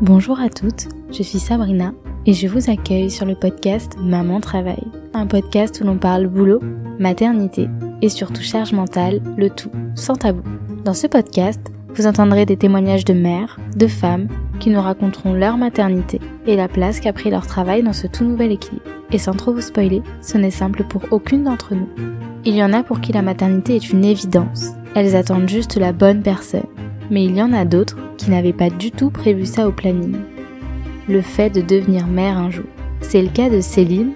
Bonjour à toutes, je suis Sabrina et je vous accueille sur le podcast Maman Travail, un podcast où l'on parle boulot, maternité et surtout charge mentale, le tout sans tabou. Dans ce podcast, vous entendrez des témoignages de mères, de femmes qui nous raconteront leur maternité et la place qu'a pris leur travail dans ce tout nouvel équilibre. Et sans trop vous spoiler, ce n'est simple pour aucune d'entre nous. Il y en a pour qui la maternité est une évidence. Elles attendent juste la bonne personne. Mais il y en a d'autres qui n'avaient pas du tout prévu ça au planning. Le fait de devenir mère un jour. C'est le cas de Céline,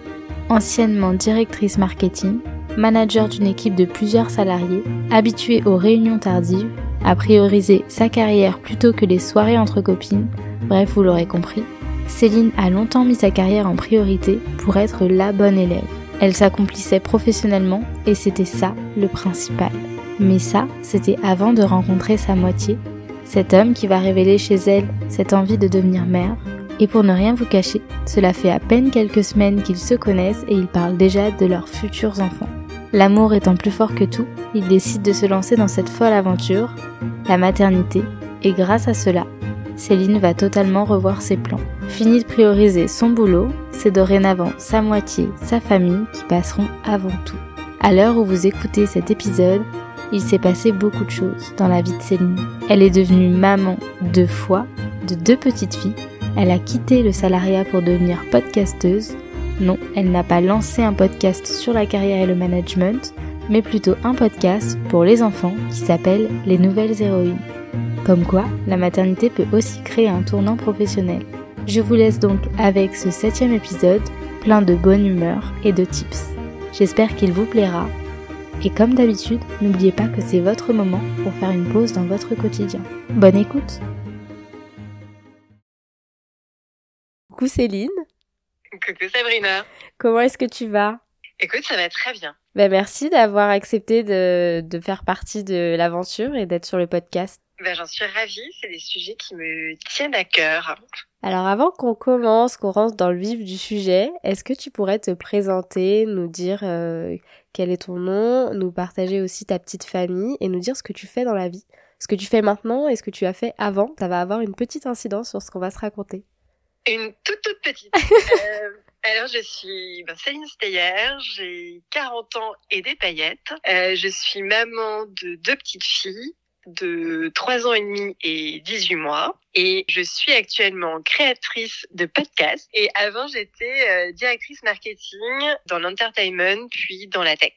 anciennement directrice marketing, manager d'une équipe de plusieurs salariés, habituée aux réunions tardives, à prioriser sa carrière plutôt que les soirées entre copines, bref vous l'aurez compris, Céline a longtemps mis sa carrière en priorité pour être la bonne élève. Elle s'accomplissait professionnellement et c'était ça le principal. Mais ça, c'était avant de rencontrer sa moitié, cet homme qui va révéler chez elle cette envie de devenir mère. Et pour ne rien vous cacher, cela fait à peine quelques semaines qu'ils se connaissent et ils parlent déjà de leurs futurs enfants. L'amour étant plus fort que tout, ils décident de se lancer dans cette folle aventure, la maternité, et grâce à cela, Céline va totalement revoir ses plans. Fini de prioriser son boulot, c'est dorénavant sa moitié, sa famille qui passeront avant tout. À l'heure où vous écoutez cet épisode, il s'est passé beaucoup de choses dans la vie de Céline. Elle est devenue maman deux fois, de deux petites filles. Elle a quitté le salariat pour devenir podcasteuse. Non, elle n'a pas lancé un podcast sur la carrière et le management, mais plutôt un podcast pour les enfants qui s'appelle Les Nouvelles Héroïnes. Comme quoi, la maternité peut aussi créer un tournant professionnel. Je vous laisse donc avec ce septième épisode, plein de bonne humeur et de tips. J'espère qu'il vous plaira. Et comme d'habitude, n'oubliez pas que c'est votre moment pour faire une pause dans votre quotidien. Bonne écoute Coucou Céline Coucou Sabrina Comment est-ce que tu vas? Écoute, ça va très bien. Ben merci d'avoir accepté de, de faire partie de l'aventure et d'être sur le podcast. Ben, j'en suis ravie, c'est des sujets qui me tiennent à cœur. Alors avant qu'on commence, qu'on rentre dans le vif du sujet, est-ce que tu pourrais te présenter, nous dire euh, quel est ton nom, nous partager aussi ta petite famille et nous dire ce que tu fais dans la vie Ce que tu fais maintenant et ce que tu as fait avant, ça va avoir une petite incidence sur ce qu'on va se raconter. Une toute toute petite. euh, alors je suis ben, Céline Steyer, j'ai 40 ans et des paillettes. Euh, je suis maman de deux petites filles de 3 ans et demi et 18 mois. Et je suis actuellement créatrice de podcast. Et avant, j'étais euh, directrice marketing dans l'entertainment, puis dans la tech.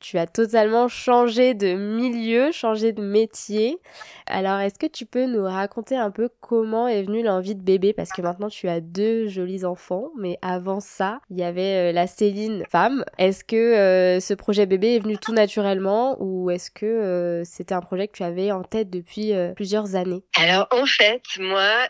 Tu as totalement changé de milieu, changé de métier. Alors, est-ce que tu peux nous raconter un peu comment est venue l'envie de bébé? Parce que maintenant, tu as deux jolis enfants, mais avant ça, il y avait euh, la Céline femme. Est-ce que euh, ce projet bébé est venu tout naturellement ou est-ce que euh, c'était un projet que tu avais en tête depuis euh, plusieurs années? Alors, en fait, moi,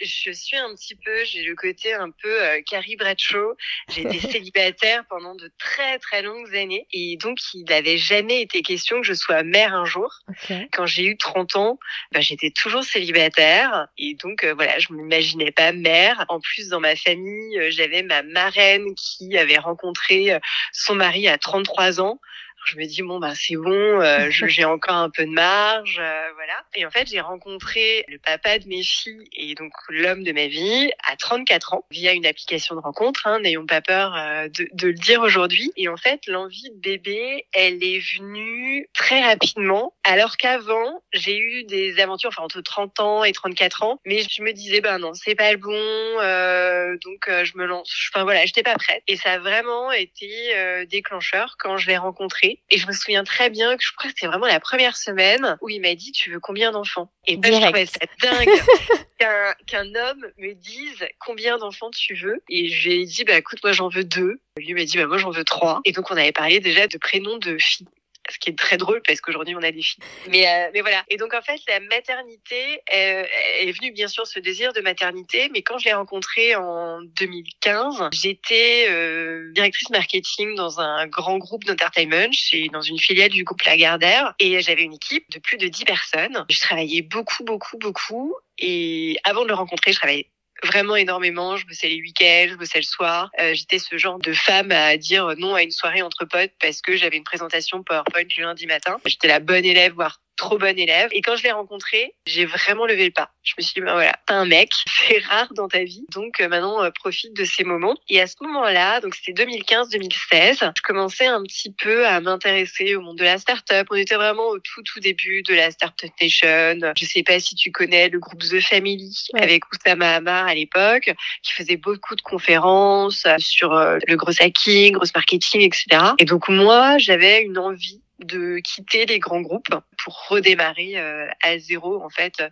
je suis un petit peu, j'ai le côté un peu Carrie Bradshaw. J'ai été célibataire pendant de très, très longues années. Et donc, il n'avait jamais été question que je sois mère un jour. okay. Quand j'ai eu 30 ans, ben, j'étais toujours célibataire et donc euh, voilà, je m'imaginais pas mère. En plus, dans ma famille, euh, j'avais ma marraine qui avait rencontré euh, son mari à 33 ans. Je me dis bon ben c'est bon, euh, j'ai encore un peu de marge, euh, voilà. Et en fait j'ai rencontré le papa de mes filles et donc l'homme de ma vie à 34 ans via une application de rencontre. Hein, N'ayons pas peur euh, de, de le dire aujourd'hui. Et en fait l'envie de bébé, elle est venue très rapidement. Alors qu'avant j'ai eu des aventures, enfin entre 30 ans et 34 ans, mais je me disais ben non c'est pas le bon, euh, donc euh, je me lance. Enfin voilà, j'étais pas prête. Et ça a vraiment été euh, déclencheur quand je l'ai rencontré. Et je me souviens très bien que je crois que c'était vraiment la première semaine où il m'a dit tu veux combien d'enfants? Et ben, je trouvais ça dingue qu'un qu'un homme me dise combien d'enfants tu veux. Et je lui ai dit bah écoute moi j'en veux deux. Lui m'a dit bah moi j'en veux trois. Et donc on avait parlé déjà de prénoms de filles ce qui est très drôle parce qu'aujourd'hui on a des filles. Mais euh, mais voilà. Et donc en fait la maternité euh, est venue bien sûr ce désir de maternité, mais quand je l'ai rencontré en 2015, j'étais euh, directrice marketing dans un grand groupe d'entertainment, chez dans une filiale du groupe Lagardère, et j'avais une équipe de plus de 10 personnes. Je travaillais beaucoup beaucoup beaucoup, et avant de le rencontrer, je travaillais vraiment énormément. Je bossais les week-ends, je bossais le soir. Euh, J'étais ce genre de femme à dire non à une soirée entre potes parce que j'avais une présentation PowerPoint le lundi matin. J'étais la bonne élève, voire trop bonne élève. Et quand je l'ai rencontré, j'ai vraiment levé le pas. Je me suis dit, ben voilà, t'es un mec, c'est rare dans ta vie, donc euh, maintenant euh, profite de ces moments. Et à ce moment-là, donc c'était 2015-2016, je commençais un petit peu à m'intéresser au monde de la start-up. On était vraiment au tout tout début de la Startup Nation. Je sais pas si tu connais le groupe The Family avec Oussama Hamar à l'époque, qui faisait beaucoup de conférences sur euh, le gros hacking, gros marketing, etc. Et donc moi, j'avais une envie de quitter les grands groupes pour redémarrer euh, à zéro en fait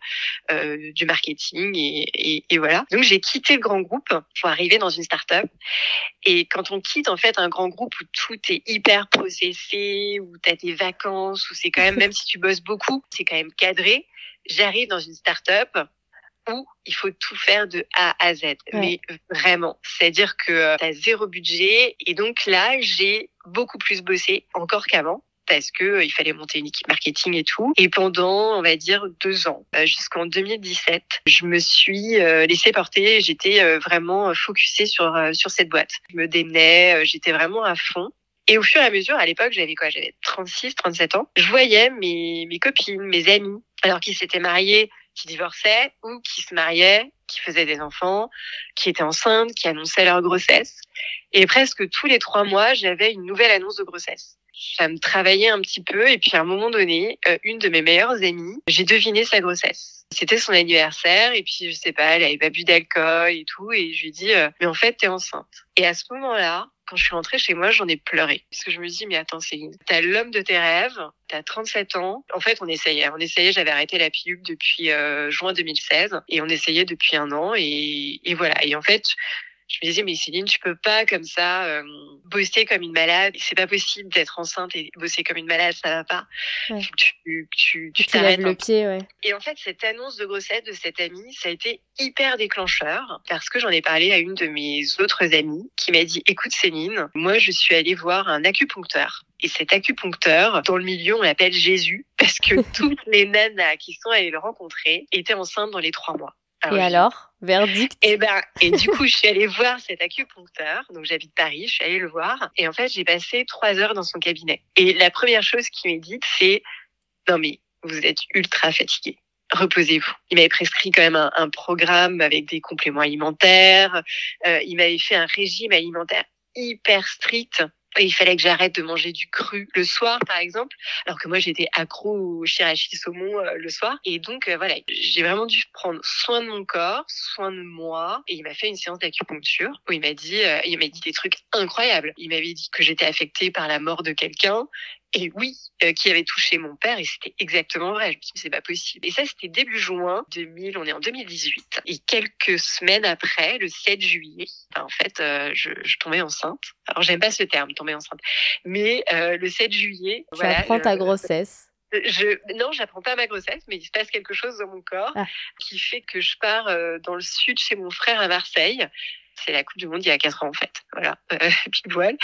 euh, du marketing et, et, et voilà. Donc j'ai quitté le grand groupe pour arriver dans une start-up et quand on quitte en fait un grand groupe où tout est hyper processé, où tu as tes vacances, où c'est quand même même si tu bosses beaucoup, c'est quand même cadré. J'arrive dans une start-up où il faut tout faire de A à Z. Mais vraiment, c'est-à-dire que tu as zéro budget et donc là, j'ai beaucoup plus bossé encore qu'avant parce que euh, il fallait monter une équipe marketing et tout. Et pendant, on va dire, deux ans, euh, jusqu'en 2017, je me suis euh, laissée porter. J'étais vraiment focusée sur sur cette boîte. Je me démenais, j'étais vraiment à fond. Et au fur et à mesure, à l'époque, j'avais quoi? J'avais 36, 37 ans. Je voyais mes, mes copines, mes amis, alors qui s'étaient mariés, qui divorçaient ou qui se mariaient, qui faisaient des enfants, qui étaient enceintes, qui annonçaient leur grossesse. Et presque tous les trois mois, j'avais une nouvelle annonce de grossesse ça me travaillait un petit peu. Et puis à un moment donné, euh, une de mes meilleures amies, j'ai deviné sa grossesse. C'était son anniversaire et puis je sais pas, elle avait pas bu d'alcool et tout. Et je lui dis, euh, mais en fait, t'es enceinte. Et à ce moment-là, quand je suis rentrée chez moi, j'en ai pleuré. Parce que je me dis, mais attends, Céline, t'as l'homme de tes rêves, t'as 37 ans. En fait, on essayait. On essayait, j'avais arrêté la pilule depuis euh, juin 2016. Et on essayait depuis un an. Et, et voilà. Et en fait, je me disais mais Céline tu peux pas comme ça euh, bosser comme une malade c'est pas possible d'être enceinte et bosser comme une malade ça va pas ouais. tu tu tu t'arrêtes le pied ouais et en fait cette annonce de grossesse de cette amie ça a été hyper déclencheur parce que j'en ai parlé à une de mes autres amies qui m'a dit écoute Céline moi je suis allée voir un acupuncteur et cet acupuncteur, dans le milieu, on l'appelle Jésus, parce que toutes les nanas qui sont allées le rencontrer étaient enceintes dans les trois mois. Ah et alors, verdict? Et ben, et du coup, je suis allée voir cet acupuncteur. Donc, j'habite Paris, je suis allée le voir. Et en fait, j'ai passé trois heures dans son cabinet. Et la première chose qu'il m'a dit, c'est non mais vous êtes ultra fatigué. Reposez-vous. Il m'avait prescrit quand même un, un, programme avec des compléments alimentaires. Euh, il m'avait fait un régime alimentaire hyper strict il fallait que j'arrête de manger du cru le soir, par exemple, alors que moi j'étais accro au shirashi saumon euh, le soir. Et donc euh, voilà, j'ai vraiment dû prendre soin de mon corps, soin de moi. Et il m'a fait une séance d'acupuncture où il m'a dit, euh, il m'a dit des trucs incroyables. Il m'avait dit que j'étais affectée par la mort de quelqu'un et oui, euh, qui avait touché mon père et c'était exactement vrai. Je me suis dit, c'est pas possible. Et ça, c'était début juin 2000, on est en 2018. Et quelques semaines après, le 7 juillet, en fait, euh, je, je, tombais enceinte. Alors, j'aime pas ce terme, tomber enceinte. Mais euh, le 7 juillet... Tu voilà, apprends ta grossesse je, non, j'apprends pas ma grossesse, mais il se passe quelque chose dans mon corps ah. qui fait que je pars euh, dans le sud chez mon frère à Marseille c'est la Coupe du Monde il y a quatre ans en fait. Voilà, euh, pile poil.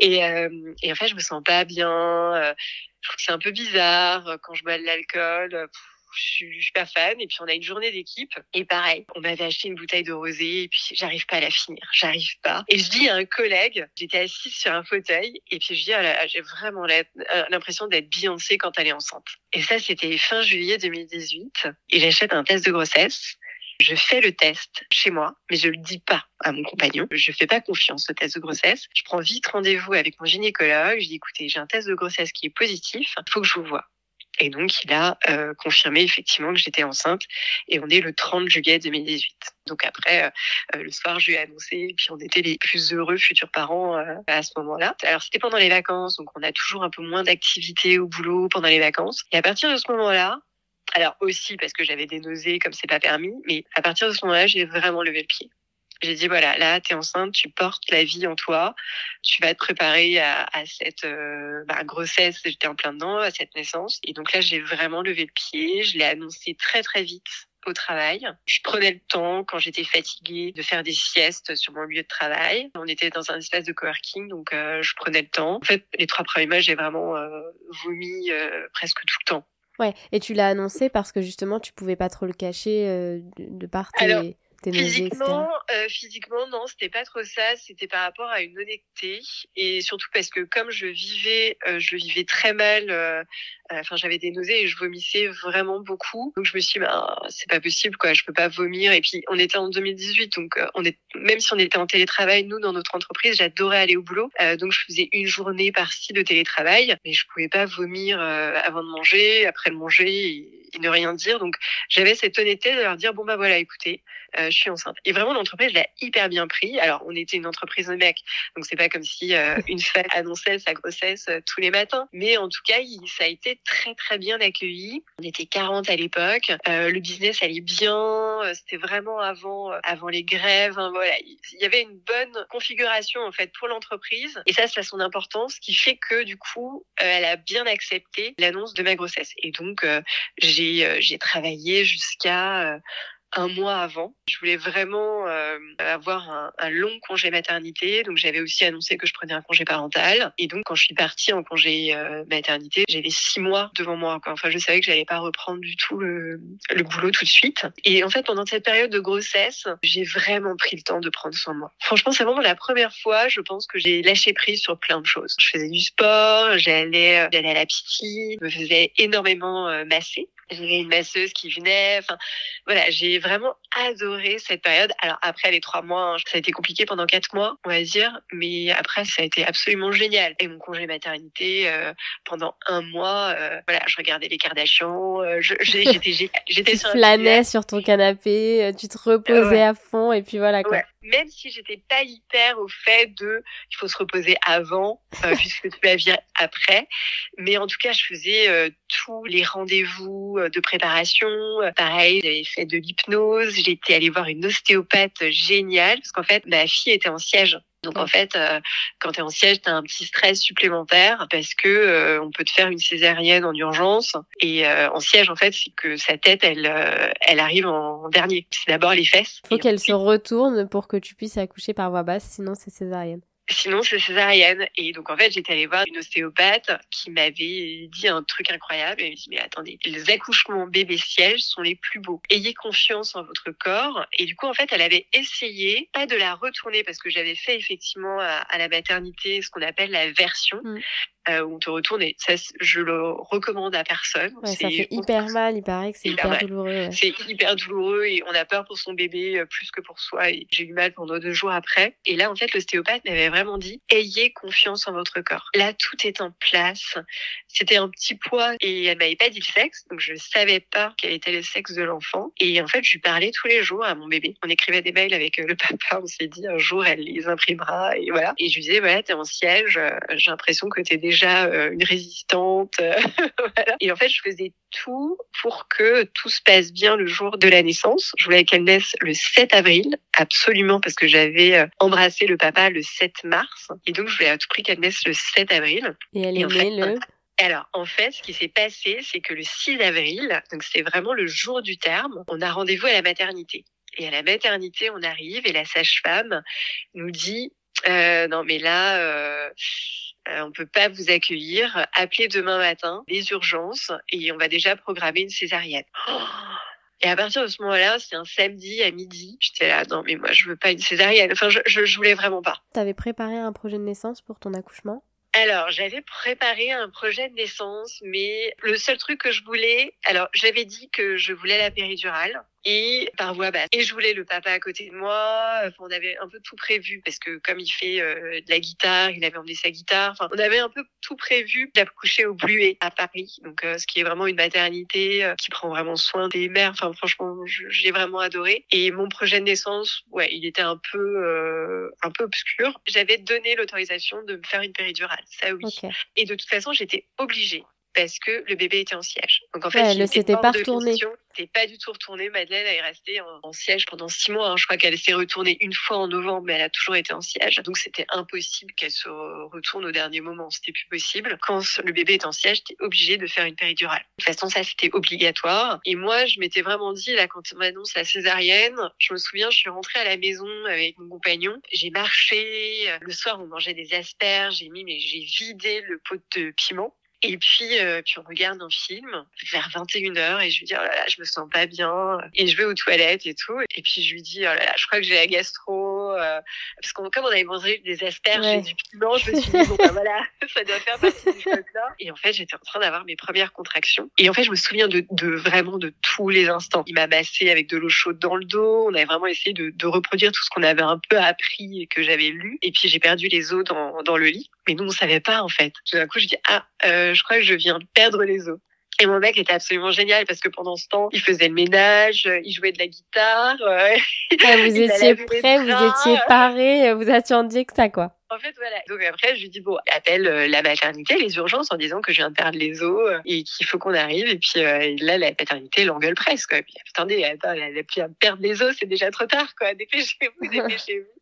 Et, euh, et en fait, je me sens pas bien. Euh, je trouve que c'est un peu bizarre euh, quand je bois de l'alcool. Je suis, je suis pas fan. Et puis on a une journée d'équipe. Et pareil, on m'avait acheté une bouteille de rosé et puis j'arrive pas à la finir. J'arrive pas. Et je dis à un collègue, j'étais assise sur un fauteuil et puis je dis, oh j'ai vraiment l'impression d'être Beyoncé quand elle est enceinte. Et ça, c'était fin juillet 2018. Et j'achète un test de grossesse. Je fais le test chez moi, mais je le dis pas à mon compagnon. Je fais pas confiance au test de grossesse. Je prends vite rendez-vous avec mon gynécologue. Je dis écoutez, j'ai un test de grossesse qui est positif. Faut que je vous vois. Et donc, il a euh, confirmé effectivement que j'étais enceinte. Et on est le 30 juillet 2018. Donc après, euh, le soir, je lui ai annoncé. Et puis, on était les plus heureux futurs parents euh, à ce moment-là. Alors, c'était pendant les vacances. Donc, on a toujours un peu moins d'activité au boulot pendant les vacances. Et à partir de ce moment-là, alors aussi parce que j'avais des nausées comme c'est pas permis, mais à partir de ce moment-là, j'ai vraiment levé le pied. J'ai dit voilà, là tu es enceinte, tu portes la vie en toi, tu vas te préparer à, à cette euh, bah, grossesse, j'étais en plein dedans, à cette naissance. Et donc là j'ai vraiment levé le pied, je l'ai annoncé très très vite au travail. Je prenais le temps quand j'étais fatiguée de faire des siestes sur mon lieu de travail. On était dans un espace de coworking, donc euh, je prenais le temps. En fait, les trois premiers mois, j'ai vraiment euh, vomi euh, presque tout le temps. Ouais, et tu l'as annoncé parce que justement tu pouvais pas trop le cacher euh, de par tes, Alors, tes physiquement, euh, physiquement, non, c'était pas trop ça. C'était par rapport à une honnêteté et surtout parce que comme je vivais, euh, je vivais très mal euh, Enfin, j'avais des nausées et je vomissais vraiment beaucoup. Donc, je me suis dit, bah, c'est pas possible, quoi. Je peux pas vomir. Et puis, on était en 2018, donc on est, même si on était en télétravail, nous, dans notre entreprise, j'adorais aller au boulot. donc, je faisais une journée par-ci de télétravail, mais je pouvais pas vomir avant de manger, après de manger et, ne rien dire. Donc, j'avais cette honnêteté de leur dire, bon, bah voilà, écoutez, euh, je suis enceinte. Et vraiment, l'entreprise l'a hyper bien pris. Alors, on était une entreprise de mecs, donc c'est pas comme si euh, une femme annonçait sa grossesse euh, tous les matins. Mais en tout cas, ça a été très très bien accueilli. On était 40 à l'époque. le business allait bien. C'était vraiment avant avant les grèves. Hein, voilà, il y avait une bonne configuration en fait pour l'entreprise. Et ça, ça a son importance, ce qui fait que du coup, elle a bien accepté l'annonce de ma grossesse. Et donc, j'ai j'ai travaillé jusqu'à un mois avant. Je voulais vraiment euh, avoir un, un, long congé maternité, donc j'avais aussi annoncé que je prenais un congé parental. Et donc quand je suis partie en congé euh, maternité, j'avais six mois devant moi. Enfin, je savais que j'allais pas reprendre du tout le, le, boulot tout de suite. Et en fait, pendant cette période de grossesse, j'ai vraiment pris le temps de prendre soin de moi. Franchement, c'est vraiment la première fois, je pense que j'ai lâché prise sur plein de choses. Je faisais du sport, j'allais, euh, j'allais à la piscine, je me faisais énormément masser. J'avais une masseuse qui venait. Enfin, voilà, j'ai vraiment adoré cette période. Alors après les trois mois, hein, ça a été compliqué pendant quatre mois, on va dire, mais après ça a été absolument génial. Et mon congé maternité euh, pendant un mois, euh, voilà, je regardais les Kardashians, euh, j'étais j'étais sur flânais sur ton canapé, euh, tu te reposais à fond et puis voilà quoi. Même si j'étais pas hyper au fait de, il faut se reposer avant puisque tu vas vivre après, mais en tout cas je faisais tous les rendez-vous de préparation. Pareil, j'avais fait de l'hypnose, j'étais allée voir une ostéopathe géniale parce qu'en fait ma fille était en siège. Donc en fait, euh, quand tu es en siège, tu as un petit stress supplémentaire parce que euh, on peut te faire une césarienne en urgence et euh, en siège en fait, c'est que sa tête elle elle arrive en dernier. C'est d'abord les fesses. Il faut qu'elle se retourne pour que tu puisses accoucher par voie basse, sinon c'est césarienne. Sinon, c'est césarienne. Et donc, en fait, j'étais allée voir une ostéopathe qui m'avait dit un truc incroyable. Elle m'a dit, mais attendez, les accouchements bébé-siège sont les plus beaux. Ayez confiance en votre corps. Et du coup, en fait, elle avait essayé, pas de la retourner, parce que j'avais fait effectivement à, la maternité ce qu'on appelle la version. Mm euh, où on te retourne et ça je le recommande à personne. Ouais, ça fait hyper mal, il paraît que c'est hyper, douloureux. C'est hyper douloureux et on a peur pour son bébé euh, plus que pour soi. Et j'ai eu mal pendant deux jours après. Et là, en fait, l'ostéopathe m'avait vraiment dit ayez confiance en votre corps. Là, tout est en place. C'était un petit poids et elle m'avait pas dit le sexe, donc je savais pas quel était le sexe de l'enfant. Et en fait, je lui parlais tous les jours à mon bébé. On écrivait des mails avec euh, le papa. On s'est dit un jour elle les imprimera et voilà. Et je lui disais voilà, t'es en siège. J'ai l'impression que t'es déjà déjà euh, une résistante. Euh, Et en fait, je faisais tout pour que tout se passe bien le jour de la naissance. Je voulais qu'elle naisse le 7 avril, absolument, parce que j'avais euh, embrassé le papa le 7 mars. Et donc, je voulais à tout prix qu'elle naisse le 7 avril. Et elle est née le... Alors, en fait, ce qui s'est passé, c'est que le 6 avril, donc c'est vraiment le jour du terme, on a rendez-vous à la maternité. Et à la maternité, on arrive et la sage-femme nous dit euh, non, mais là, euh, euh, on peut pas vous accueillir. Appelez demain matin les urgences et on va déjà programmer une césarienne. et à partir de ce moment-là, c'est un samedi à midi. J'étais là, non, mais moi, je veux pas une césarienne. Enfin, je, je, je voulais vraiment pas. T'avais préparé un projet de naissance pour ton accouchement? Alors, j'avais préparé un projet de naissance, mais le seul truc que je voulais, alors j'avais dit que je voulais la péridurale et par voie basse. Et je voulais le papa à côté de moi. Enfin, on avait un peu tout prévu parce que comme il fait euh, de la guitare, il avait emmené sa guitare. Enfin, on avait un peu tout prévu d'accoucher au Bluet à Paris. Donc, euh, ce qui est vraiment une maternité euh, qui prend vraiment soin des mères. Enfin, franchement, j'ai vraiment adoré. Et mon projet de naissance, ouais, il était un peu, un peu obscur. J'avais donné l'autorisation de me faire une péridurale. Ça, oui. Et de toute façon, j'étais obligée parce que le bébé était en siège. Donc en fait, ouais, elle s'était pas retournée. C'était pas du tout retournée. Madeleine est restée en, siège pendant six mois. Hein. Je crois qu'elle s'est retournée une fois en novembre, mais elle a toujours été en siège. Donc c'était impossible qu'elle se retourne au dernier moment. C'était plus possible. Quand le bébé est en siège, t'es obligé de faire une péridurale. De toute façon, ça c'était obligatoire. Et moi, je m'étais vraiment dit là quand on m'annonce la césarienne, je me souviens, je suis rentrée à la maison avec mon compagnon. J'ai marché. Le soir, on mangeait des asperges. J'ai mis, mais j'ai vidé le pot de piment. Et puis, euh, puis on regarde un film vers 21h et je lui dis, oh là là, je me sens pas bien. Et je vais aux toilettes et tout. Et puis je lui dis, oh là là, je crois que j'ai la gastro. euh, parce qu'on comme on avait mangé des asperges et du piment, je me suis dit bon ben voilà, ça doit faire partie du choc-là. Et en fait, j'étais en train d'avoir mes premières contractions. Et en fait, je me souviens de, de vraiment de tous les instants. Il m'a massé avec de l'eau chaude dans le dos. On avait vraiment essayé de, de reproduire tout ce qu'on avait un peu appris et que j'avais lu. Et puis j'ai perdu les os dans, dans le lit. Mais nous, on savait pas en fait. Tout d'un coup, je dis ah, euh, je crois que je viens de perdre les os. Et mon mec était absolument génial parce que pendant ce temps, il faisait le ménage, il jouait de la guitare. Euh, ah, vous étiez prêt, vous étiez paré, vous attendiez que ça, quoi. En fait, voilà. Donc après, je lui dis, bon, appelle euh, la maternité, les urgences, en disant que je viens de perdre les os euh, et qu'il faut qu'on arrive. Et puis là, la maternité l'engueule presque. Quoi. Puis, attendez, attends, elle a pu perdre les os, c'est déjà trop tard, quoi. Dépêchez-vous, dépêchez-vous.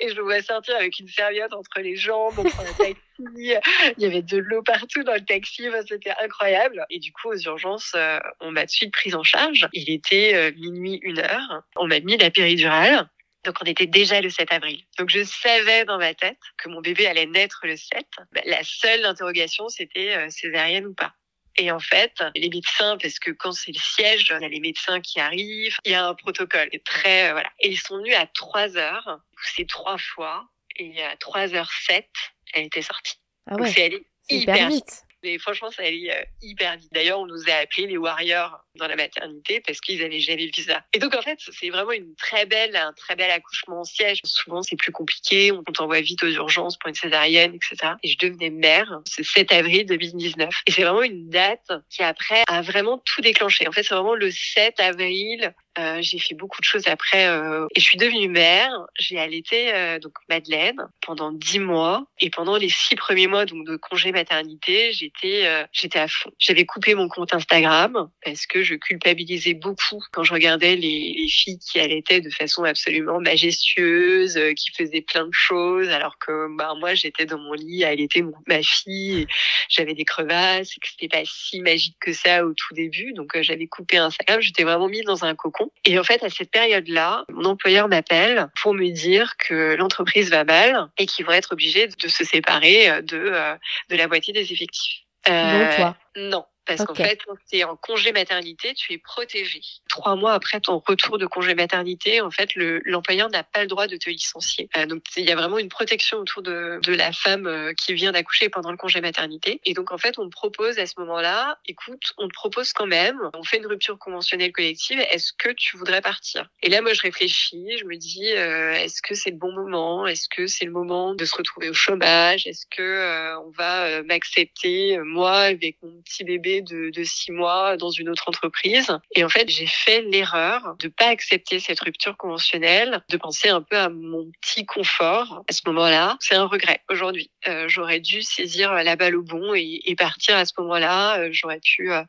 Et je le vois sortir avec une serviette entre les jambes, on prend un taxi. Il y avait de l'eau partout dans le taxi, c'était incroyable. Et du coup, aux urgences, euh, on m'a de suite prise en charge. Il était euh, minuit, une heure. On m'a mis la péridurale. Donc on était déjà le 7 avril. Donc je savais dans ma tête que mon bébé allait naître le 7. Bah, la seule interrogation, c'était euh, césarienne ou pas. Et en fait, les médecins, parce que quand c'est le siège, il y a les médecins qui arrivent, il y a un protocole. très, euh, voilà. Et ils sont venus à 3 heures, c'est trois fois, et à 3 heures 7, elle était sortie. Ah ouais. Donc c'est allé hyper vite. Mais franchement, ça allait euh, hyper vite. D'ailleurs, on nous a appelés les Warriors dans la maternité parce qu'ils avaient jamais vu ça. Et donc, en fait, c'est vraiment une très belle, un très bel accouchement en siège. Souvent, c'est plus compliqué. On t'envoie vite aux urgences pour une césarienne, etc. Et je devenais mère ce 7 avril 2019. Et c'est vraiment une date qui, après, a vraiment tout déclenché. En fait, c'est vraiment le 7 avril euh, j'ai fait beaucoup de choses après euh, et je suis devenue mère. J'ai allaité euh, donc Madeleine pendant dix mois et pendant les six premiers mois donc de congé maternité, j'étais euh, j'étais à fond. J'avais coupé mon compte Instagram parce que je culpabilisais beaucoup quand je regardais les, les filles qui allaitaient de façon absolument majestueuse, euh, qui faisaient plein de choses, alors que bah moi j'étais dans mon lit à allaiter ma fille, j'avais des crevasses et que c'était pas si magique que ça au tout début. Donc j'avais coupé Instagram, j'étais vraiment mise dans un cocon et en fait, à cette période-là, mon employeur m'appelle pour me dire que l'entreprise va mal et qu'ils vont être obligés de se séparer de, euh, de la moitié des effectifs. Euh, toi? Non, parce qu'en fait, quand tu es en congé maternité, tu es protégé. Trois mois après ton retour de congé maternité, en fait, l'employeur n'a pas le droit de te licencier. Euh, donc, il y a vraiment une protection autour de, de la femme euh, qui vient d'accoucher pendant le congé maternité. Et donc, en fait, on te propose à ce moment-là, écoute, on te propose quand même, on fait une rupture conventionnelle collective, est-ce que tu voudrais partir? Et là, moi, je réfléchis, je me dis, euh, est-ce que c'est le bon moment? Est-ce que c'est le moment de se retrouver au chômage? Est-ce que euh, on va m'accepter, moi, avec mon petit bébé de, six mois dans une autre entreprise. Et en fait, j'ai fait l'erreur de pas accepter cette rupture conventionnelle, de penser un peu à mon petit confort à ce moment-là. C'est un regret aujourd'hui. Euh, j'aurais dû saisir la balle au bon et, partir à ce moment-là. Euh, j'aurais pu euh,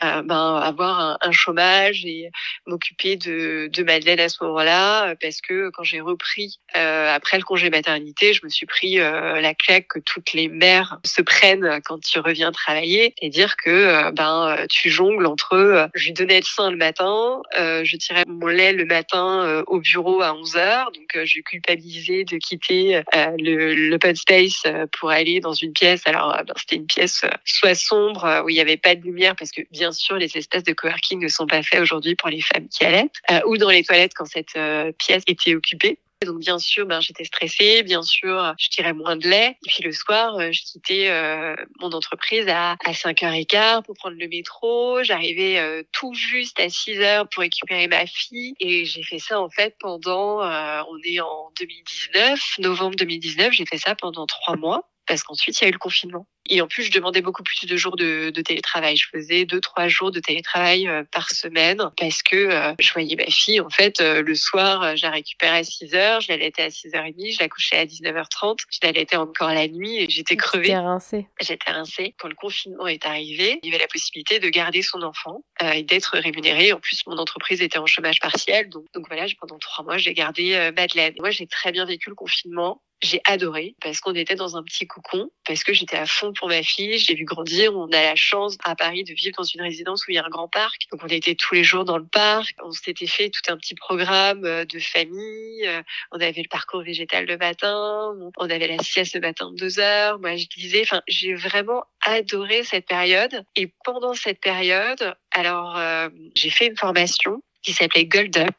ben, avoir un, un, chômage et m'occuper de, de Madeleine à ce moment-là, parce que quand j'ai repris après le congé maternité, je me suis pris la claque que toutes les mères se prennent quand tu reviens travailler et dire que euh, ben euh, tu jongles entre euh, je lui donnais le sein le matin, je tirais mon lait le matin au bureau à 11 h donc je culpabilisais de quitter le l'open space pour aller dans une pièce. Alors ben, c'était une pièce soit sombre où il n'y avait pas de lumière parce que bien sûr les espaces de coworking ne sont pas faits aujourd'hui pour les femmes qui allaitent, ou dans les toilettes quand cette pièce était occupée. Donc bien sûr, ben j'étais stressée, bien sûr, je tirais moins de lait. Et puis le soir, euh, je quittais euh, mon entreprise à, à 5h15 pour prendre le métro. J'arrivais euh, tout juste à 6h pour récupérer ma fille. Et j'ai fait ça en fait pendant, on est en 2019, novembre 2019, j'ai fait ça pendant trois mois parce qu'ensuite il y a eu le confinement. Et en plus, je demandais beaucoup plus de jours de, de télétravail. Je faisais deux, trois jours de télétravail euh, par semaine parce que euh, je voyais ma fille, en fait, euh, le soir, je la récupérais à 6 heures, je l'allaitais à 6h30, je la couchais à 19h30, je l'allaitais encore la nuit et j'étais crevée. J'étais rincée. J'étais rincée. Quand le confinement est arrivé, il y avait la possibilité de garder son enfant et d'être rémunérée. En plus, mon entreprise était en chômage partiel. Donc, donc voilà, pendant trois mois, j'ai gardé Madeleine. moi, j'ai très bien vécu le confinement j'ai adoré parce qu'on était dans un petit cocon, parce que j'étais à fond pour ma fille, j'ai vu grandir. On a la chance à Paris de vivre dans une résidence où il y a un grand parc. Donc on était tous les jours dans le parc. On s'était fait tout un petit programme euh, de famille. Euh, on avait le parcours végétal le matin. On avait la sieste le matin de deux heures. Moi, je disais, enfin, j'ai vraiment adoré cette période. Et pendant cette période, alors, euh, j'ai fait une formation qui s'appelait Gold Up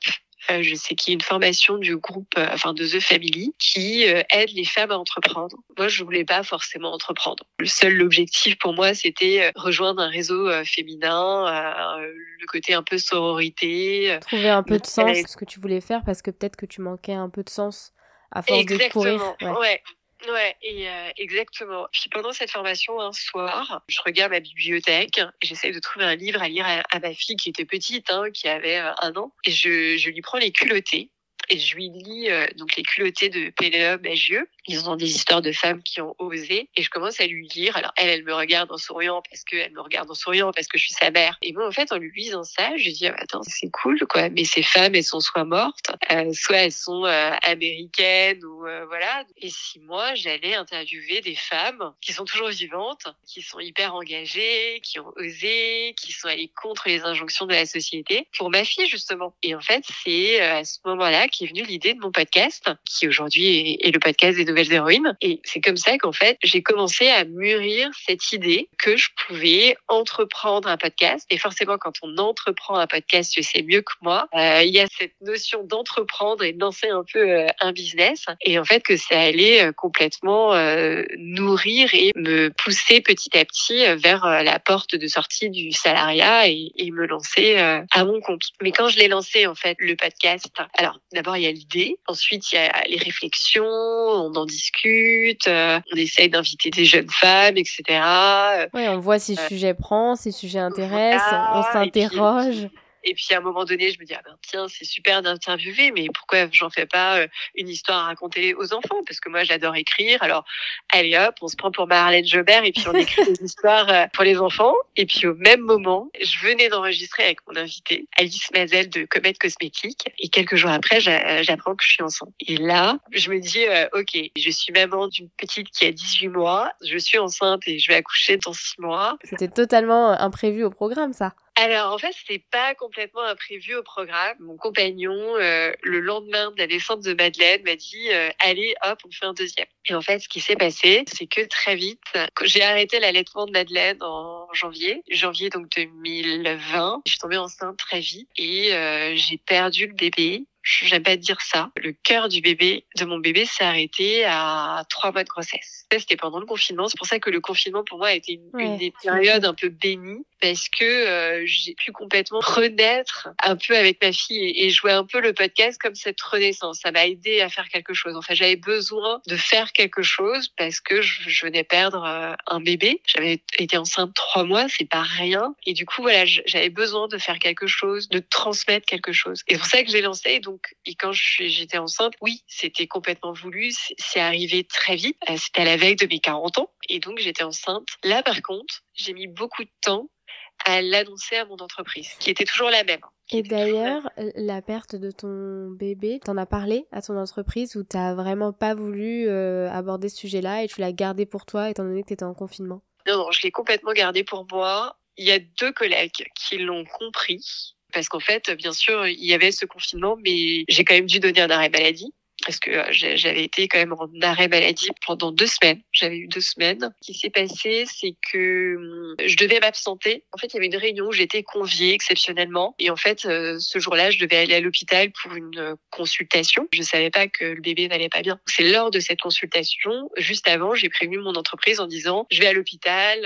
je sais qu'il y a une formation du groupe, euh, enfin de The Family, qui euh, aide les femmes à entreprendre. Moi, je voulais pas forcément entreprendre. Le seul objectif pour moi, c'était rejoindre un réseau féminin, le côté un peu sororité. Trouver un peu de sens ce que tu voulais faire parce que peut-être que tu manquais un peu de sens à force de courir. ouais. Ouais, et euh, exactement. Puis pendant cette formation, un soir, je regarde ma bibliothèque j'essaie de trouver un livre à lire à, ma fille qui était petite, hein, qui avait euh, un an, et je, je lui prends les culottés et je lui lis euh, donc les culottés de Pénélope Bagieux. Ils ont des histoires de femmes qui ont osé et je commence à lui lire. Alors elle, elle me regarde en souriant parce qu'elle me regarde en souriant parce que je suis sa mère. Et moi, en fait, en lui lisant ça, je dis ah, attends, c'est cool quoi. Mais ces femmes, elles sont soit mortes, euh, soit elles sont euh, américaines ou voilà. Et si moi, j'allais interviewer des femmes qui sont toujours vivantes, qui sont hyper engagées, qui ont osé, qui sont allées contre les injonctions de la société pour ma fille justement. Et en fait, c'est à ce moment-là qui est venue l'idée de mon podcast, qui aujourd'hui est, le podcast des nouvelles héroïnes. Et c'est comme ça qu'en fait, j'ai commencé à mûrir cette idée que je pouvais entreprendre un podcast. Et forcément, quand on entreprend un podcast, je sais mieux que moi, euh, il y a cette notion d'entreprendre et de lancer un peu euh, un business. Et en fait, que ça allait euh, complètement nourrir et me pousser petit à petit vers la porte de sortie du salariat et, me lancer à mon compte. Mais quand je l'ai lancé, en fait, le podcast, alors D'abord, il y a l'idée. Ensuite, il y a les réflexions. On en discute. Euh, on essaye d'inviter des jeunes femmes, etc. Oui, on voit si le euh, sujet prend, si le sujet intéresse. on s'interroge. Et puis à un moment donné, je me dis ah ben tiens c'est super d'interviewer, mais pourquoi j'en fais pas euh, une histoire à raconter aux enfants? Parce que moi j'adore écrire. Alors allez hop, on se prend pour Marlène Jobert et puis on écrit des histoires euh, pour les enfants. Et puis au même moment, je venais d'enregistrer avec mon invité Alice Mazel de Comet Cosmétique. Et quelques jours après, j'apprends que je suis enceinte. Et là, je me dis euh, ok, je suis maman d'une petite qui a 18 mois. Je suis enceinte et je vais accoucher dans 6 mois. C'était totalement imprévu au programme ça. Alors en fait, c'était pas complètement imprévu au programme. Mon compagnon, euh, le lendemain de la naissance de Madeleine, m'a dit euh, allez, hop, on fait un deuxième. Et en fait, ce qui s'est passé, c'est que très vite, j'ai arrêté l'allaitement de Madeleine en janvier, janvier donc 2020. Je suis tombée enceinte très vite et euh, j'ai perdu le bébé j'aime pas dire ça. Le cœur du bébé, de mon bébé, s'est arrêté à trois mois de grossesse. C'était pendant le confinement. C'est pour ça que le confinement, pour moi, a été une, des périodes un peu bénies parce que euh, j'ai pu complètement renaître un peu avec ma fille et, jouer un peu le podcast comme cette renaissance. Ça m'a aidé à faire quelque chose. Enfin, j'avais besoin de faire quelque chose parce que je, je venais perdre euh, un bébé. J'avais été enceinte trois mois, c'est pas rien. Et du coup, voilà, j'avais besoin de faire quelque chose, de transmettre quelque chose. Et c'est pour ça que j'ai lancé. Donc, et quand j'étais enceinte, oui, c'était complètement voulu. C'est arrivé très vite. Euh, c'était à la veille de mes 40 ans. Et donc, j'étais enceinte. Là, par contre, j'ai mis beaucoup de temps à l'annoncer à mon entreprise, qui était toujours la même. Et d'ailleurs, la perte de ton bébé, t'en as parlé à ton entreprise ou t'as vraiment pas voulu euh, aborder ce sujet-là et tu l'as gardé pour toi étant donné que t'étais en confinement? Non, non, je l'ai complètement gardé pour moi. Il y a deux collègues qui l'ont compris parce qu'en fait, bien sûr, il y avait ce confinement, mais j'ai quand même dû donner un arrêt maladie parce que euh, j'avais été quand même en arrêt maladie pendant deux semaines. J'avais eu deux semaines. Ce qui s'est passé, c'est que hum, je devais m'absenter. En fait, il y avait une réunion où j'étais conviée exceptionnellement. Et en fait, euh, ce jour-là, je devais aller à l'hôpital pour une euh, consultation. Je savais pas que le bébé n'allait pas bien. C'est lors de cette consultation, juste avant, j'ai prévenu mon entreprise en disant, je vais à l'hôpital,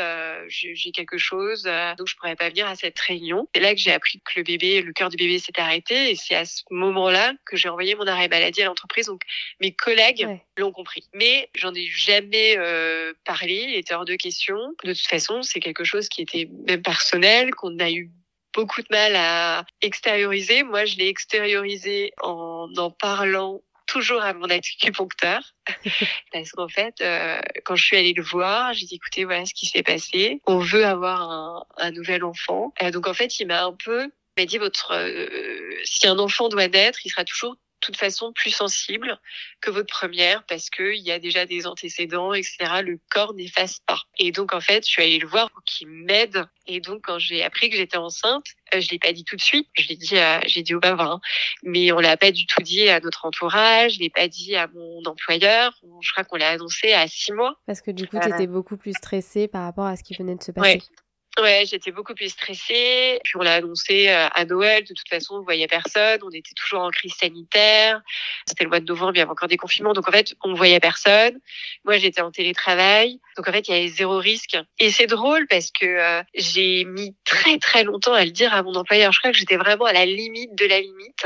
j'ai quelque chose, donc je pourrais pas venir à cette réunion. C'est là que j'ai appris que le bébé, le cœur du bébé s'était arrêté. Et c'est à ce moment-là que j'ai envoyé mon arrêt maladie à l'entreprise donc mes collègues l'ont compris. Mais j'en ai jamais euh, parlé, il était hors de question. De toute façon, c'est quelque chose qui était même personnel, qu'on a eu beaucoup de mal à extérioriser. Moi, je l'ai extériorisé en en parlant toujours à mon acupuncteur parce qu'en fait euh, quand je suis allée le voir j'ai dit écoutez voilà ce qui s'est passé on veut avoir un, un nouvel enfant euh, donc en fait il m'a un peu m'a dit votre euh, si un enfant doit naître il sera toujours toute façon plus sensible que votre première parce que il y a déjà des antécédents, etc. Le corps n'efface pas. Et donc en fait, je suis allée le voir pour qu'il m'aide. Et donc quand j'ai appris que j'étais enceinte, euh, je l'ai pas dit tout de suite. Je l'ai dit, à, j'ai dit au bavard, mais on l'a pas du tout dit à notre entourage. Je l'ai pas dit à mon employeur. Je crois qu'on l'a annoncé à six mois. Parce que du coup, tu étais beaucoup plus stressée par rapport à ce qui venait de se passer. Ouais, j'étais beaucoup plus stressée. Puis on l'a annoncé euh, à Noël. De toute façon, on voyait personne. On était toujours en crise sanitaire. C'était le mois de novembre, il y avait encore des confinements. Donc en fait, on voyait personne. Moi, j'étais en télétravail. Donc en fait, il y avait zéro risque. Et c'est drôle parce que euh, j'ai mis très très longtemps à le dire à mon employeur. Je crois que j'étais vraiment à la limite de la limite.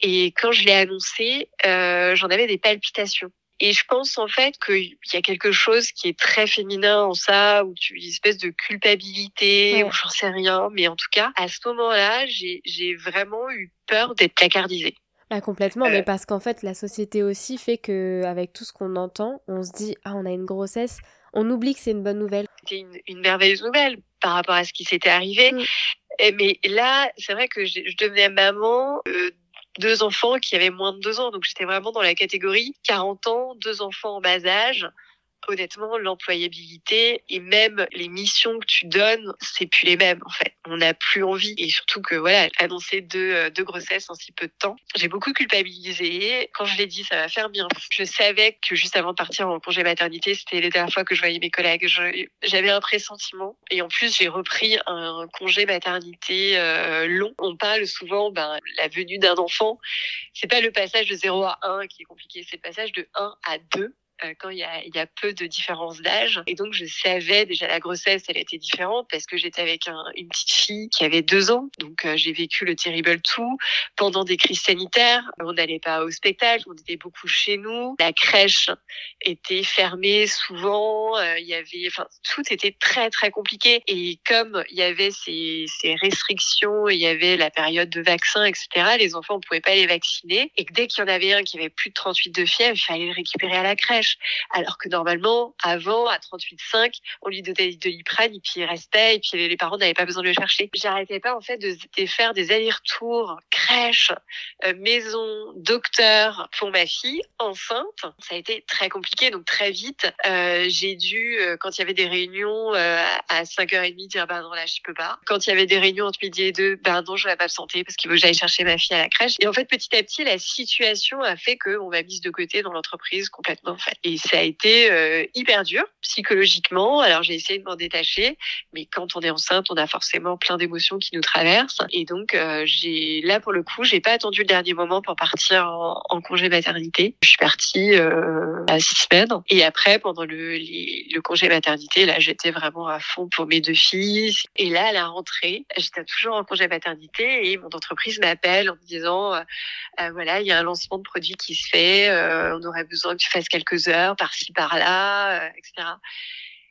Et quand je l'ai annoncé, euh, j'en avais des palpitations. Et je pense en fait qu'il y a quelque chose qui est très féminin en ça, où tu une espèce de culpabilité, ou j'en sais rien. Mais en tout cas, à ce moment-là, j'ai vraiment eu peur d'être placardisée. Bah, complètement, mais euh. parce qu'en fait, la société aussi fait que, avec tout ce qu'on entend, on se dit, ah, on a une grossesse, on oublie que c'est une bonne nouvelle. C'était une, une, merveilleuse nouvelle par rapport à ce qui s'était arrivé. Mm. Et, mais là, c'est vrai que je, je devenais maman euh, deux enfants qui avaient moins de deux ans. Donc j'étais vraiment dans la catégorie 40 ans, deux enfants en bas âge honnêtement, l'employabilité et même les missions que tu donnes, c'est plus les mêmes en fait. On n'a plus envie et surtout que voilà, annoncer deux, euh, deux grossesses en si peu de temps, j'ai beaucoup culpabilisé. Quand je l'ai dit, ça va faire bien. Je savais que juste avant de partir en congé maternité, c'était les dernières fois que je voyais mes collègues. J'avais un pressentiment et en plus j'ai repris un congé maternité euh, long. On parle souvent ben la venue d'un enfant, c'est pas le passage de 0 à 1 qui est compliqué, c'est le passage de 1 à 2 euh, quand il y a, il y a peu de différence d'âge. Et donc, je savais déjà la grossesse, elle était différente parce que j'étais avec un, une petite fille qui avait deux ans. Donc, euh, j'ai vécu le terrible tout pendant des crises sanitaires. On n'allait pas au spectacle, on était beaucoup chez nous. La crèche était fermée souvent. Euh, il y avait, enfin, tout était très, très compliqué. Et comme il y avait ces, ces restrictions, il y avait la période de vaccin, etc., les enfants, on pouvait pas les vacciner. Et dès qu'il y en avait un qui avait plus de 38 de fièvre, il fallait le récupérer à la crèche. Alors que normalement, avant, à 38,5, on lui donnait de l'iprane et puis il restait et puis les parents n'avaient pas besoin de le chercher. J'arrêtais pas en fait de, faire des allers-retours crèche, euh, maison, docteur pour ma fille enceinte. Ça a été très compliqué, donc très vite, euh, j'ai dû, euh, quand il y avait des réunions à 5h30, dire bah non là je peux pas. Quand il y avait des réunions entre midi et deux, bah non je vais m'absenter parce qu'il faut que j'aille chercher ma fille à la crèche. Et en fait petit à petit la situation a fait qu'on m'a mise de côté dans l'entreprise complètement en fait. Et ça a été euh, hyper dur psychologiquement. Alors j'ai essayé de m'en détacher, mais quand on est enceinte, on a forcément plein d'émotions qui nous traversent. Et donc euh, j'ai là pour le coup, j'ai pas attendu le dernier moment pour partir en, congé maternité. Je suis partie euh, à six semaines. Et après, pendant le, le congé maternité, là j'étais vraiment à fond pour mes deux filles. Et là, à la rentrée, j'étais toujours en congé maternité et mon entreprise m'appelle en me disant voilà, il y a un lancement de produit qui se fait, on aurait besoin que tu fasses quelques par-ci par-là, euh, etc.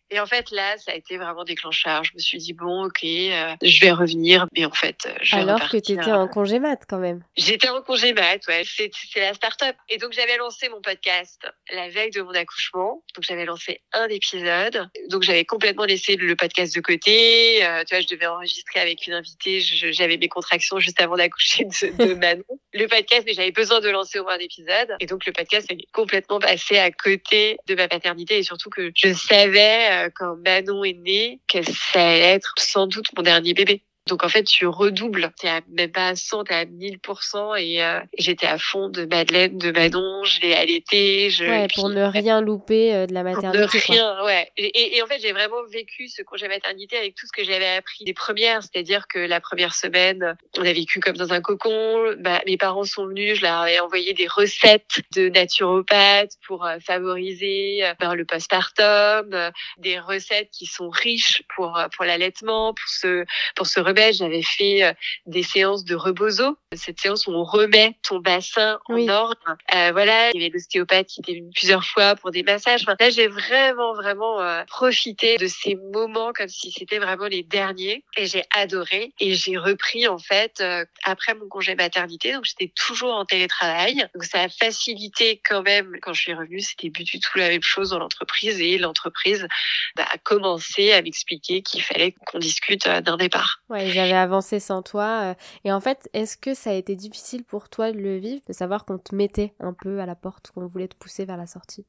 Et en fait, là, ça a été vraiment déclencheur. Je me suis dit, bon, ok, euh, je vais revenir. Mais en fait, euh, je vais Alors que tu étais en congé mat quand même. J'étais en congé mat, ouais. C'est la start-up. Et donc, j'avais lancé mon podcast la veille de mon accouchement. Donc, j'avais lancé un épisode. Donc, j'avais complètement laissé le podcast de côté. Euh, tu vois, je devais enregistrer avec une invitée. J'avais mes contractions juste avant d'accoucher de, de Manon. le podcast, mais j'avais besoin de lancer au moins un épisode. Et donc, le podcast est complètement passé à côté de ma paternité. Et surtout que je savais euh, quand Manon est née que ça allait être sans doute mon dernier bébé. Donc en fait, tu redoubles. T'es à, même pas à 100, t'es à 1000%. Et, euh, j'étais à fond de Madeleine, de Manon. Je l'ai allaité. Je, ouais, pour ne rien louper euh, de la maternité. Pour ne rien, ouais. Et, et, en fait, j'ai vraiment vécu ce congé maternité avec tout ce que j'avais appris des premières. C'est-à-dire que la première semaine, on a vécu comme dans un cocon. Bah, mes parents sont venus. Je leur ai envoyé des recettes de naturopathes pour euh, favoriser euh, le postpartum, des recettes qui sont riches pour pour l'allaitement, pour se pour se remettre j'avais fait euh, des séances de rebozo. Cette séance où on remet ton bassin en ordre. Euh, voilà, il y avait l'ostéopathe qui était venu plusieurs fois pour des massages. là, j'ai vraiment, vraiment euh, profité de ces moments comme si c'était vraiment les derniers. Et j'ai adoré. Et j'ai repris, en fait, après mon congé maternité. Donc, j'étais toujours en télétravail. Donc, ça a facilité quand même. Quand je suis revenue, c'était plus du tout la même chose dans l'entreprise. Et l'entreprise bah, a commencé à m'expliquer qu'il fallait qu'on discute d'un départ. Ouais, j'avais avancé sans toi. Euh, et en fait, est-ce que ça a été difficile pour toi de le vivre, de savoir qu'on te mettait un peu à la porte, qu'on voulait te pousser vers la sortie?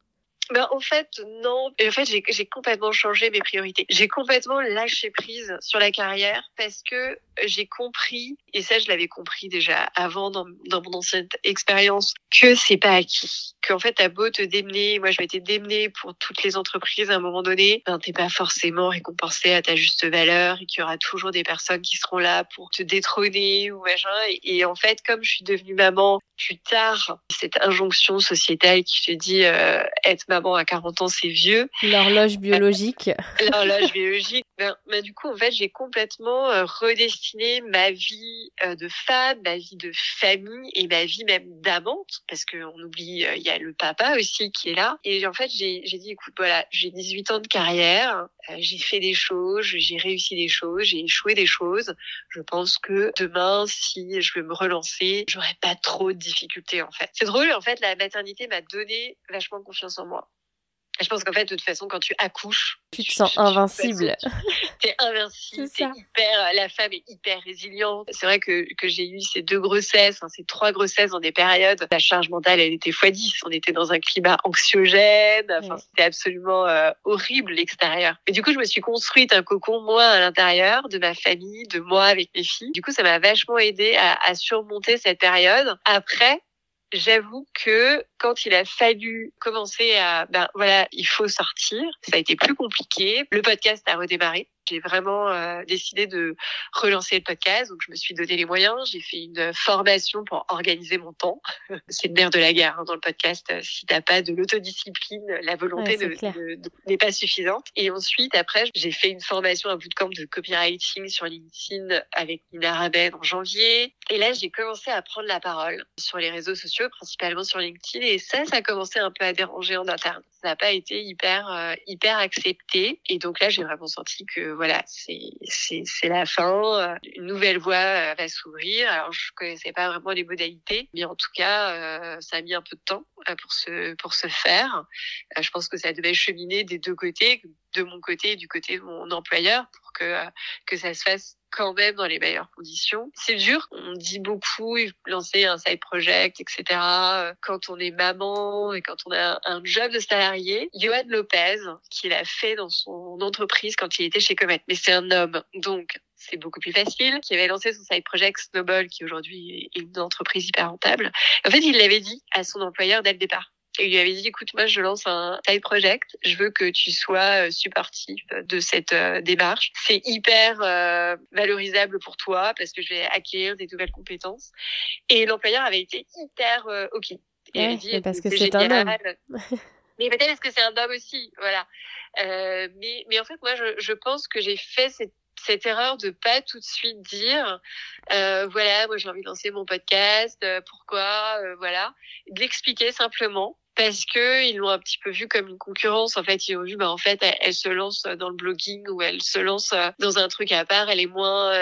Ben, en fait, non. En fait, j'ai complètement changé mes priorités. J'ai complètement lâché prise sur la carrière parce que j'ai compris, et ça, je l'avais compris déjà avant dans, dans mon ancienne expérience, que c'est pas acquis qu'en fait, t'as beau te démener, moi je m'étais démenée pour toutes les entreprises à un moment donné, ben t'es pas forcément récompensé à ta juste valeur et qu'il y aura toujours des personnes qui seront là pour te détrôner ou machin. Et, en fait, comme je suis devenue maman plus tard, cette injonction sociétale qui te dit euh, être maman à 40 ans c'est vieux. L'horloge biologique. L'horloge biologique. Ben, ben, du coup, en fait, j'ai complètement euh, redestiné ma vie euh, de femme, ma vie de famille et ma vie même d'amante, parce qu'on oublie, il y a le papa aussi qui est là. Et en fait, j'ai dit, écoute, voilà, j'ai 18 ans de carrière, j'ai fait des choses, j'ai réussi des choses, j'ai échoué des choses. Je pense que demain, si je veux me relancer, j'aurai pas trop de difficultés en fait. C'est drôle, en fait, la maternité m'a donné vachement confiance en moi je pense qu'en fait, de toute façon, quand tu accouches, tu te sens invincible. T'es invincible, t'es hyper, la femme est hyper résiliente. C'est vrai que, que j'ai eu ces deux grossesses, hein, ces trois grossesses dans des périodes, la charge mentale, elle était x10. On était dans un climat anxiogène. Enfin, c'était absolument euh, horrible, l'extérieur. Et du coup, je me suis construite un cocon, moi, à l'intérieur, de ma famille, de moi avec mes filles. Du coup, ça m'a vachement aidé à, à surmonter cette période. Après, j'avoue que quand il a fallu commencer à, ben voilà, il faut sortir, ça a été plus compliqué. Le podcast a redémarré j'ai vraiment euh, décidé de relancer le podcast. Donc, je me suis donné les moyens. J'ai fait une formation pour organiser mon temps. C'est le nerf de la guerre hein, dans le podcast. Si t'as pas de l'autodiscipline, la volonté n'est pas suffisante. Et ensuite, après, j'ai fait une formation, un bootcamp de copywriting sur LinkedIn avec Nina Raben en janvier. Et là, j'ai commencé à prendre la parole sur les réseaux sociaux, principalement sur LinkedIn. Et ça, ça a commencé un peu à déranger en interne. Ça n'a pas été hyper, euh, hyper accepté. Et donc là, j'ai vraiment senti que voilà, c'est c'est la fin. Une nouvelle voie euh, va s'ouvrir. Alors je connaissais pas vraiment les modalités, mais en tout cas, euh, ça a mis un peu de temps euh, pour se pour se faire. Je pense que ça devait cheminer des deux côtés, de mon côté et du côté de mon employeur, que que ça se fasse quand même dans les meilleures conditions. C'est dur, on dit beaucoup, lancer un side project, etc. Quand on est maman et quand on a un job de salarié, Johan Lopez, qui l'a fait dans son entreprise quand il était chez Comet, mais c'est un homme, donc c'est beaucoup plus facile, qui avait lancé son side project Snowball, qui aujourd'hui est une entreprise hyper rentable. En fait, il l'avait dit à son employeur dès le départ et il lui avait dit écoute moi je lance un side project. Je veux que tu sois euh, supportif de cette euh, démarche. C'est hyper euh, valorisable pour toi parce que je vais acquérir des nouvelles compétences. Et l'employeur avait été hyper ok. Et ouais, dit, parce que c'est un homme. Mais peut-être parce que c'est un homme aussi voilà. Mais mais en fait moi je, je pense que j'ai fait cette cette erreur de pas tout de suite dire euh, voilà moi j'ai envie de lancer mon podcast euh, pourquoi euh, voilà. D'expliquer simplement parce que ils l'ont un petit peu vu comme une concurrence en fait ils ont vu bah en fait elle, se lance dans le blogging ou elle se lance dans un truc à part elle est moins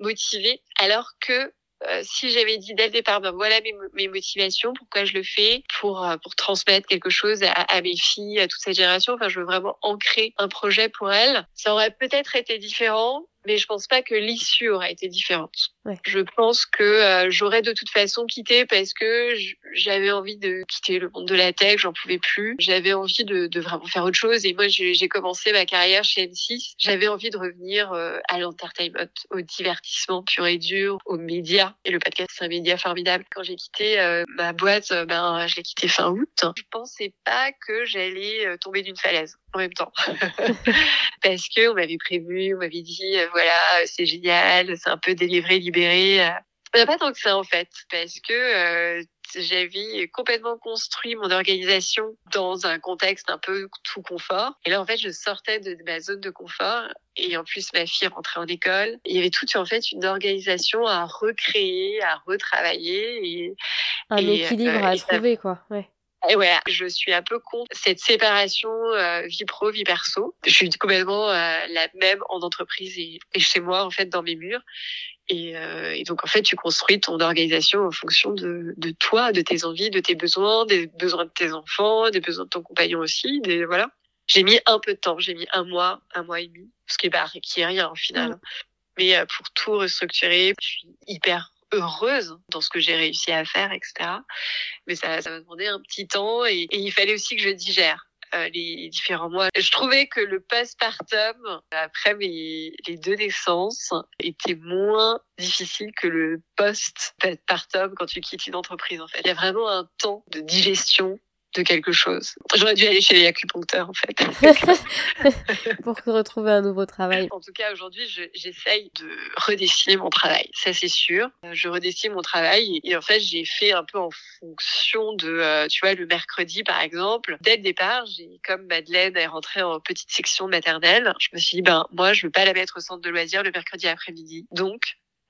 motivée alors que euh, si j'avais dit dès le départ, ben voilà mes, mes, motivations, pourquoi je le fais, pour euh, pour transmettre quelque chose à, à, mes filles, à toute cette génération. Enfin, je veux vraiment ancrer un projet pour elles. Ça aurait peut-être été différent, mais je pense pas que l'issue aurait été différente. Ouais. Je pense que euh, j'aurais de toute façon quitté parce que j'avais envie de quitter le monde de la tech, j'en pouvais plus. J'avais envie de, de, vraiment faire autre chose et moi j'ai commencé ma carrière chez M6. J'avais envie de revenir euh, à l'entertainment, au divertissement pur et dur, aux médias. Et le podcast c'est un média formidable. Quand j'ai quitté euh, ma boîte, ben je l'ai quitté fin août. Je pensais pas que j'allais tomber d'une falaise en même temps parce que on m'avait prévu, on m'avait dit voilà, c'est génial, c'est un peu délivré, libéré. Euh. Pas tant que ça en fait, parce que euh, j'avais complètement construit mon organisation dans un contexte un peu tout confort. Et là, en fait, je sortais de ma zone de confort. Et en plus, ma fille rentrait en école. Il y avait toute, en fait, une organisation à recréer, à retravailler. Et, un équilibre à trouver, quoi. Ouais. Et ouais, je suis un peu contre cette séparation euh, vie pro vie perso. Je suis complètement euh, la même en entreprise et, chez moi en fait dans mes murs. Et, euh, et, donc en fait, tu construis ton organisation en fonction de, de toi, de tes envies, de tes besoins, des besoins de tes enfants, des besoins de ton compagnon aussi. Des, voilà. J'ai mis un peu de temps, j'ai mis un mois, un mois et demi, ce qui est, bah, qui est rien au final. Mmh. Mais euh, pour tout restructurer, je suis hyper heureuse dans ce que j'ai réussi à faire, etc. Mais ça, ça m'a demandé un petit temps et, il fallait aussi que je digère. Euh, les différents mois. Je trouvais que le postpartum, après mes, les deux naissances, était moins difficile que le post-partum quand tu quittes une entreprise. En fait, il y a vraiment un temps de digestion de quelque chose. J'aurais dû aller chez les acupuncteurs en fait. Pour retrouver un nouveau travail. En tout cas, aujourd'hui, j'essaye de redessiner mon travail. Ça, c'est sûr. Euh, je redessine mon travail et, en fait, j'ai fait un peu en fonction de, euh, tu vois, le mercredi par exemple. Dès le départ, j'ai comme Madeleine est rentrée en petite section maternelle, je me suis dit ben moi, je veux pas la mettre au centre de loisirs le mercredi après-midi. Donc,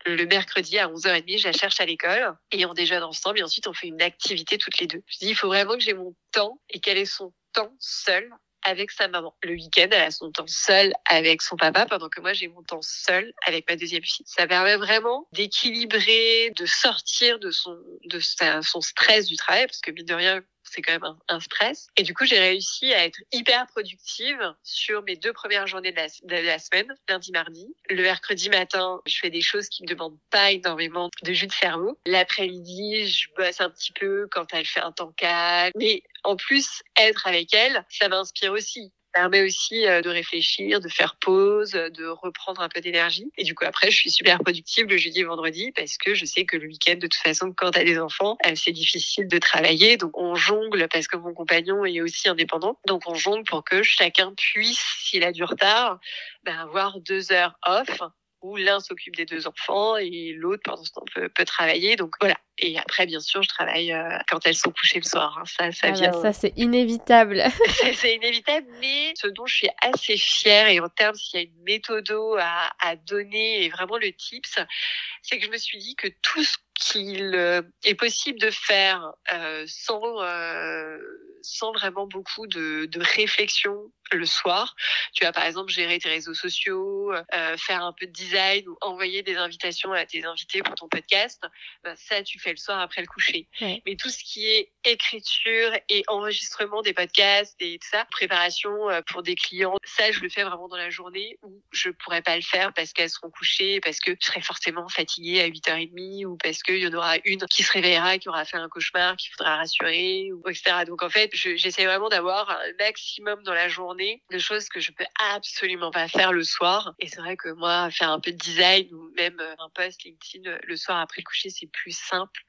le mercredi à 11h30, je la cherche à l'école et on déjeune ensemble et ensuite on fait une activité toutes les deux. Je dis, il faut vraiment que j'ai mon temps et qu'elle ait son temps seule avec sa maman. Le week-end, elle a son temps seule avec son papa, pendant que moi, j'ai mon temps seul avec ma deuxième fille. Ça permet vraiment d'équilibrer, de sortir de son, de son stress du travail, parce que mine de rien, c'est quand même un, stress. Et du coup, j'ai réussi à être hyper productive sur mes deux premières journées de la, semaine, lundi, mardi. Le mercredi matin, je fais des choses qui me demandent pas énormément de jus de cerveau. L'après-midi, je bosse un petit peu quand elle fait un temps calme. Mais en plus, être avec elle, ça m'inspire aussi permet aussi euh, de réfléchir, de faire pause, de reprendre un peu d'énergie. Et du coup, après, je suis super productive le jeudi et vendredi parce que je sais que le week-end, de toute façon, quand t'as des enfants, euh, c'est difficile de travailler. Donc, on jongle parce que mon compagnon est aussi indépendant. Donc, on jongle pour que chacun puisse, s'il a du retard, ben, avoir deux heures off où l'un s'occupe des deux enfants et l'autre pendant ce temps peut, peut, travailler. Donc voilà. Et après, bien sûr, je travaille euh, quand elles sont couchées le soir. Hein. Ça, ça ah vient. Bah ça, c'est inévitable. c'est inévitable, mais ce dont je suis assez fière et en termes s'il y a une méthode à, à donner et vraiment le tips, c'est que je me suis dit que tout ce qu'il euh, est possible de faire euh, sans euh, sans vraiment beaucoup de, de réflexion le soir. Tu vas par exemple gérer tes réseaux sociaux, euh, faire un peu de design ou envoyer des invitations à tes invités pour ton podcast. Ben, ça, tu fais le soir après le coucher. Mais tout ce qui est écriture et enregistrement des podcasts et tout ça, préparation euh, pour des clients, ça, je le fais vraiment dans la journée où je pourrais pas le faire parce qu'elles seront couchées, parce que je serai forcément fatiguée à 8h30 ou parce qu'il y en aura une qui se réveillera, qui aura fait un cauchemar, qu'il faudra rassurer, ou etc. Donc en fait, j'essaie vraiment d'avoir un maximum dans la journée de choses que je peux absolument pas faire le soir. Et c'est vrai que moi, faire un peu de design ou même euh, un post LinkedIn le soir après le coucher, c'est plus simple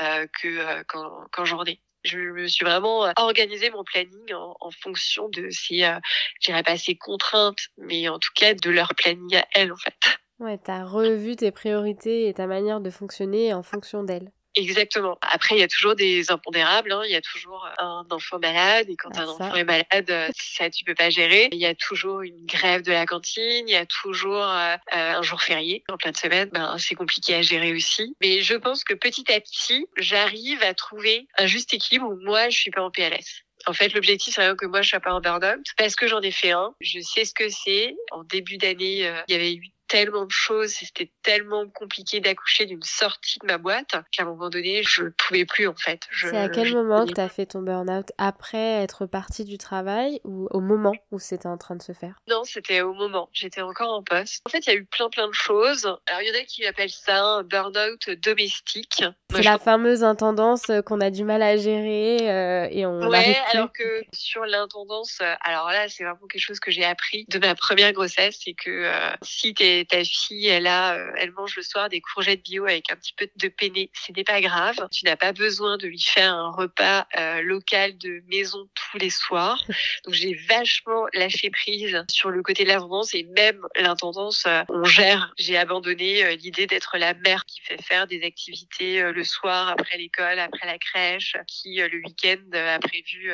euh, que euh, quand, quand journée je me suis vraiment euh, organisé mon planning en, en fonction de ces, euh, j'irais pas ces contraintes, mais en tout cas de leur planning à elles en fait. Ouais, t'as revu tes priorités et ta manière de fonctionner en fonction d'elles. Exactement. Après, il y a toujours des impondérables. Hein. Il y a toujours un enfant malade et quand ah, un enfant est malade, euh, ça tu peux pas gérer. Il y a toujours une grève de la cantine. Il y a toujours euh, euh, un jour férié en pleine semaine. Ben c'est compliqué à gérer aussi. Mais je pense que petit à petit, j'arrive à trouver un juste équilibre où moi je suis pas en PLS. En fait, l'objectif, c'est que moi, je sois pas en burn-out parce que j'en ai fait un. Je sais ce que c'est. En début d'année, il y avait eu tellement de choses, c'était tellement compliqué d'accoucher d'une sortie de ma boîte qu'à un moment donné, je pouvais plus en fait. C'est à quel moment que tu as fait ton burn-out Après être partie du travail ou au moment où c'était en train de se faire? Non, c'était au moment. J'étais encore en poste. En fait, il y a eu plein plein de choses. Alors, il y en a qui appellent ça un burn-out domestique. C'est la fameuse intendance qu'on a du mal à gérer euh, et on Ouais, alors que sur l'intendance, euh, alors là, c'est vraiment quelque chose que j'ai appris de ma première grossesse, c'est que euh, si t'es ta fille, elle a, euh, elle mange le soir des courgettes bio avec un petit peu de penne. Ce n'est pas grave. Tu n'as pas besoin de lui faire un repas euh, local de maison tous les soirs. Donc j'ai vachement lâché prise sur le côté de l'intendance et même l'intendance, euh, on gère. J'ai abandonné l'idée d'être la mère qui fait faire des activités le soir après l'école, après la crèche, qui le week-end a prévu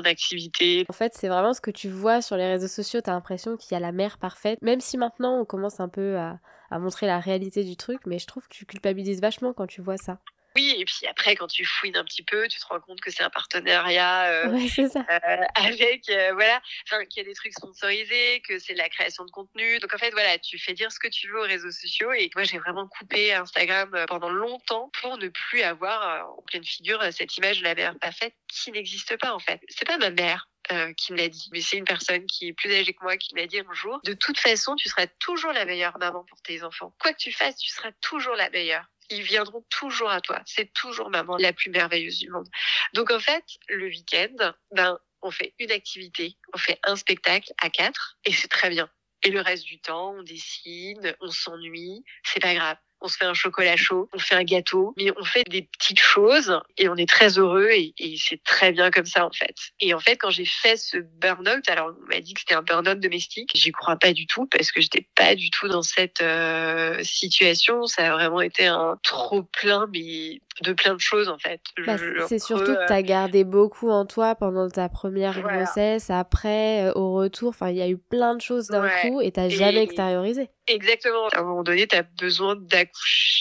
d'activités. En fait, c'est vraiment ce que tu vois sur les réseaux sociaux. Tu as l'impression qu'il y a la mère parfaite. Même si maintenant on commence un peu à, montrer la réalité du truc, mais je trouve que tu culpabilises vachement quand tu vois ça. Oui, et puis après, quand tu fouines un petit peu, tu te rends compte que c'est un partenariat euh, euh, avec, euh, voilà, enfin, qu'il y a des trucs sponsorisés, que c'est de la création de contenu. Donc en fait, voilà, tu fais dire ce que tu veux aux réseaux sociaux. Et moi, j'ai vraiment coupé Instagram pendant longtemps pour ne plus avoir en pleine figure cette image de la mère parfaite qui n'existe pas en fait. C'est pas ma mère. Euh, qui me l'a dit, mais c'est une personne qui est plus âgée que moi qui me l'a dit un jour. De toute façon, tu seras toujours la meilleure maman pour tes enfants. Quoi que tu fasses, tu seras toujours la meilleure ils viendront toujours à toi. C'est toujours maman la plus merveilleuse du monde. Donc en fait, le week-end, ben on fait une activité, on fait un spectacle à quatre et c'est très bien. Et le reste du temps, on dessine, on s'ennuie, c'est pas grave. On se fait un chocolat chaud, on fait un gâteau, mais on fait des petites choses et on est très heureux et, et c'est très bien comme ça en fait. Et en fait, quand j'ai fait ce burn-out, alors on m'a dit que c'était un burn-out domestique, j'y crois pas du tout parce que j'étais pas du tout dans cette euh, situation. Ça a vraiment été un trop plein, mais de plein de choses en fait. Bah, c'est surtout que tu as gardé beaucoup en toi pendant ta première grossesse, après, euh, au retour, enfin il y a eu plein de choses d'un coup et t'as jamais extériorisé. Exactement. À un moment donné, tu as besoin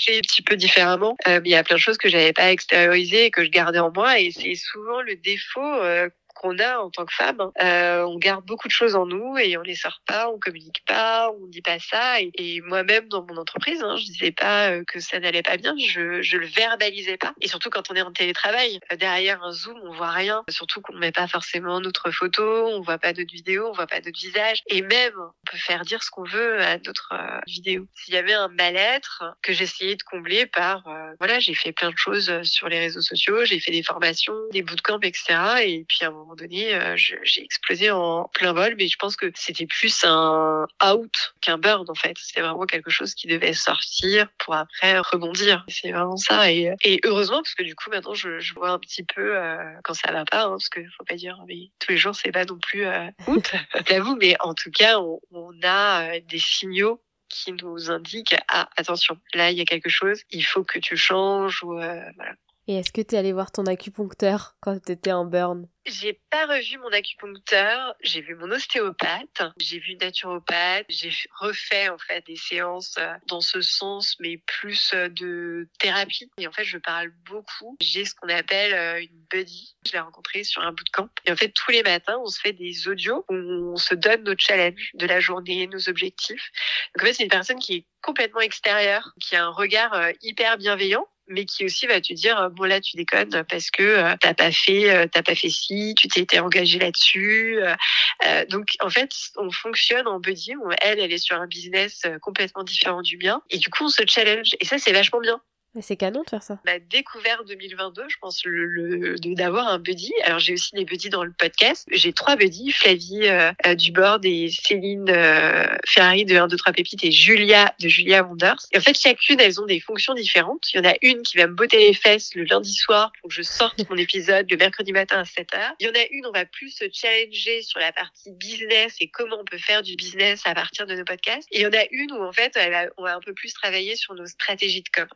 un petit peu différemment. Euh, il y a plein de choses que j'avais pas extériorisées et que je gardais en moi et c'est souvent le défaut euh, qu'on a en tant que femme. Hein. Euh, on garde beaucoup de choses en nous et on les sort pas, on communique pas, on dit pas ça. Et, moi-même dans mon entreprise, hein, je disais pas euh, que ça n'allait pas bien, je, je le verbalisais pas. Et surtout quand on est en télétravail, euh, derrière un zoom, on voit rien. Surtout qu'on met pas forcément notre photo, on voit pas notre vidéo, on voit pas notre visage. Et même, on peut faire dire ce qu'on veut à notre euh, vidéo. S'il y avait un mal-être que j'essayais de combler par, voilà, j'ai fait plein de choses sur les réseaux sociaux, j'ai fait des formations, des bootcamps, etc. Et puis à un moment donné, euh, j'ai explosé en plein vol, mais je pense que c'était plus un out qu'un burn en fait. C'était vraiment quelque chose qui devait sortir pour après rebondir. C'est vraiment ça. Et, heureusement, parce que du coup maintenant je, vois un petit peu euh, quand ça va pas, hein, parce qu'il faut pas dire mais tous les jours c'est pas non plus euh, out, j'avoue, mais en tout cas on, on a des signaux qui nous indiquent ah attention là il y a quelque chose il faut que tu changes ou voilà et est-ce que tu es allé voir ton acupuncteur quand tu étais en burn? J'ai pas revu mon acupuncteur, j'ai vu mon ostéopathe, j'ai vu naturopathe, j'ai refait en fait des séances euh, dans ce sens mais plus euh, de thérapie. Et en fait, je parle beaucoup. J'ai ce qu'on appelle euh, une buddy. Je l'ai rencontrée sur un bootcamp. Et en fait, tous les matins, on se fait des audios où on se donne nos challenges de la journée, nos objectifs. Donc en fait, c'est une personne qui est complètement extérieure, qui a un regard hyper bienveillant mais qui aussi va te dire bon là tu déconnes parce que euh, t'as pas fait euh, t'as pas fait ci, tu t'es engagé là-dessus. Euh, donc en fait on fonctionne en buddy. Elle elle est sur un business complètement différent du mien et du coup on se challenge et ça c'est vachement bien. C'est canon de faire ça. On découvert 2022, je pense, le, d'avoir un buddy. Alors j'ai aussi des buddies dans le podcast. J'ai trois buddies, Flavie euh, euh du board et Céline euh, Ferrari de 1, 2, 3 Pépites et Julia de Julia Wonders. Et en fait, chacune, elles ont des fonctions différentes. Il y en a une qui va me botter les fesses le lundi soir pour que je sorte mon épisode le mercredi matin à 7h. Il y en a une, on va plus se challenger sur la partie business et comment on peut faire du business à partir de nos podcasts. Et il y en a une où en fait, on va un peu plus travailler sur nos stratégies de com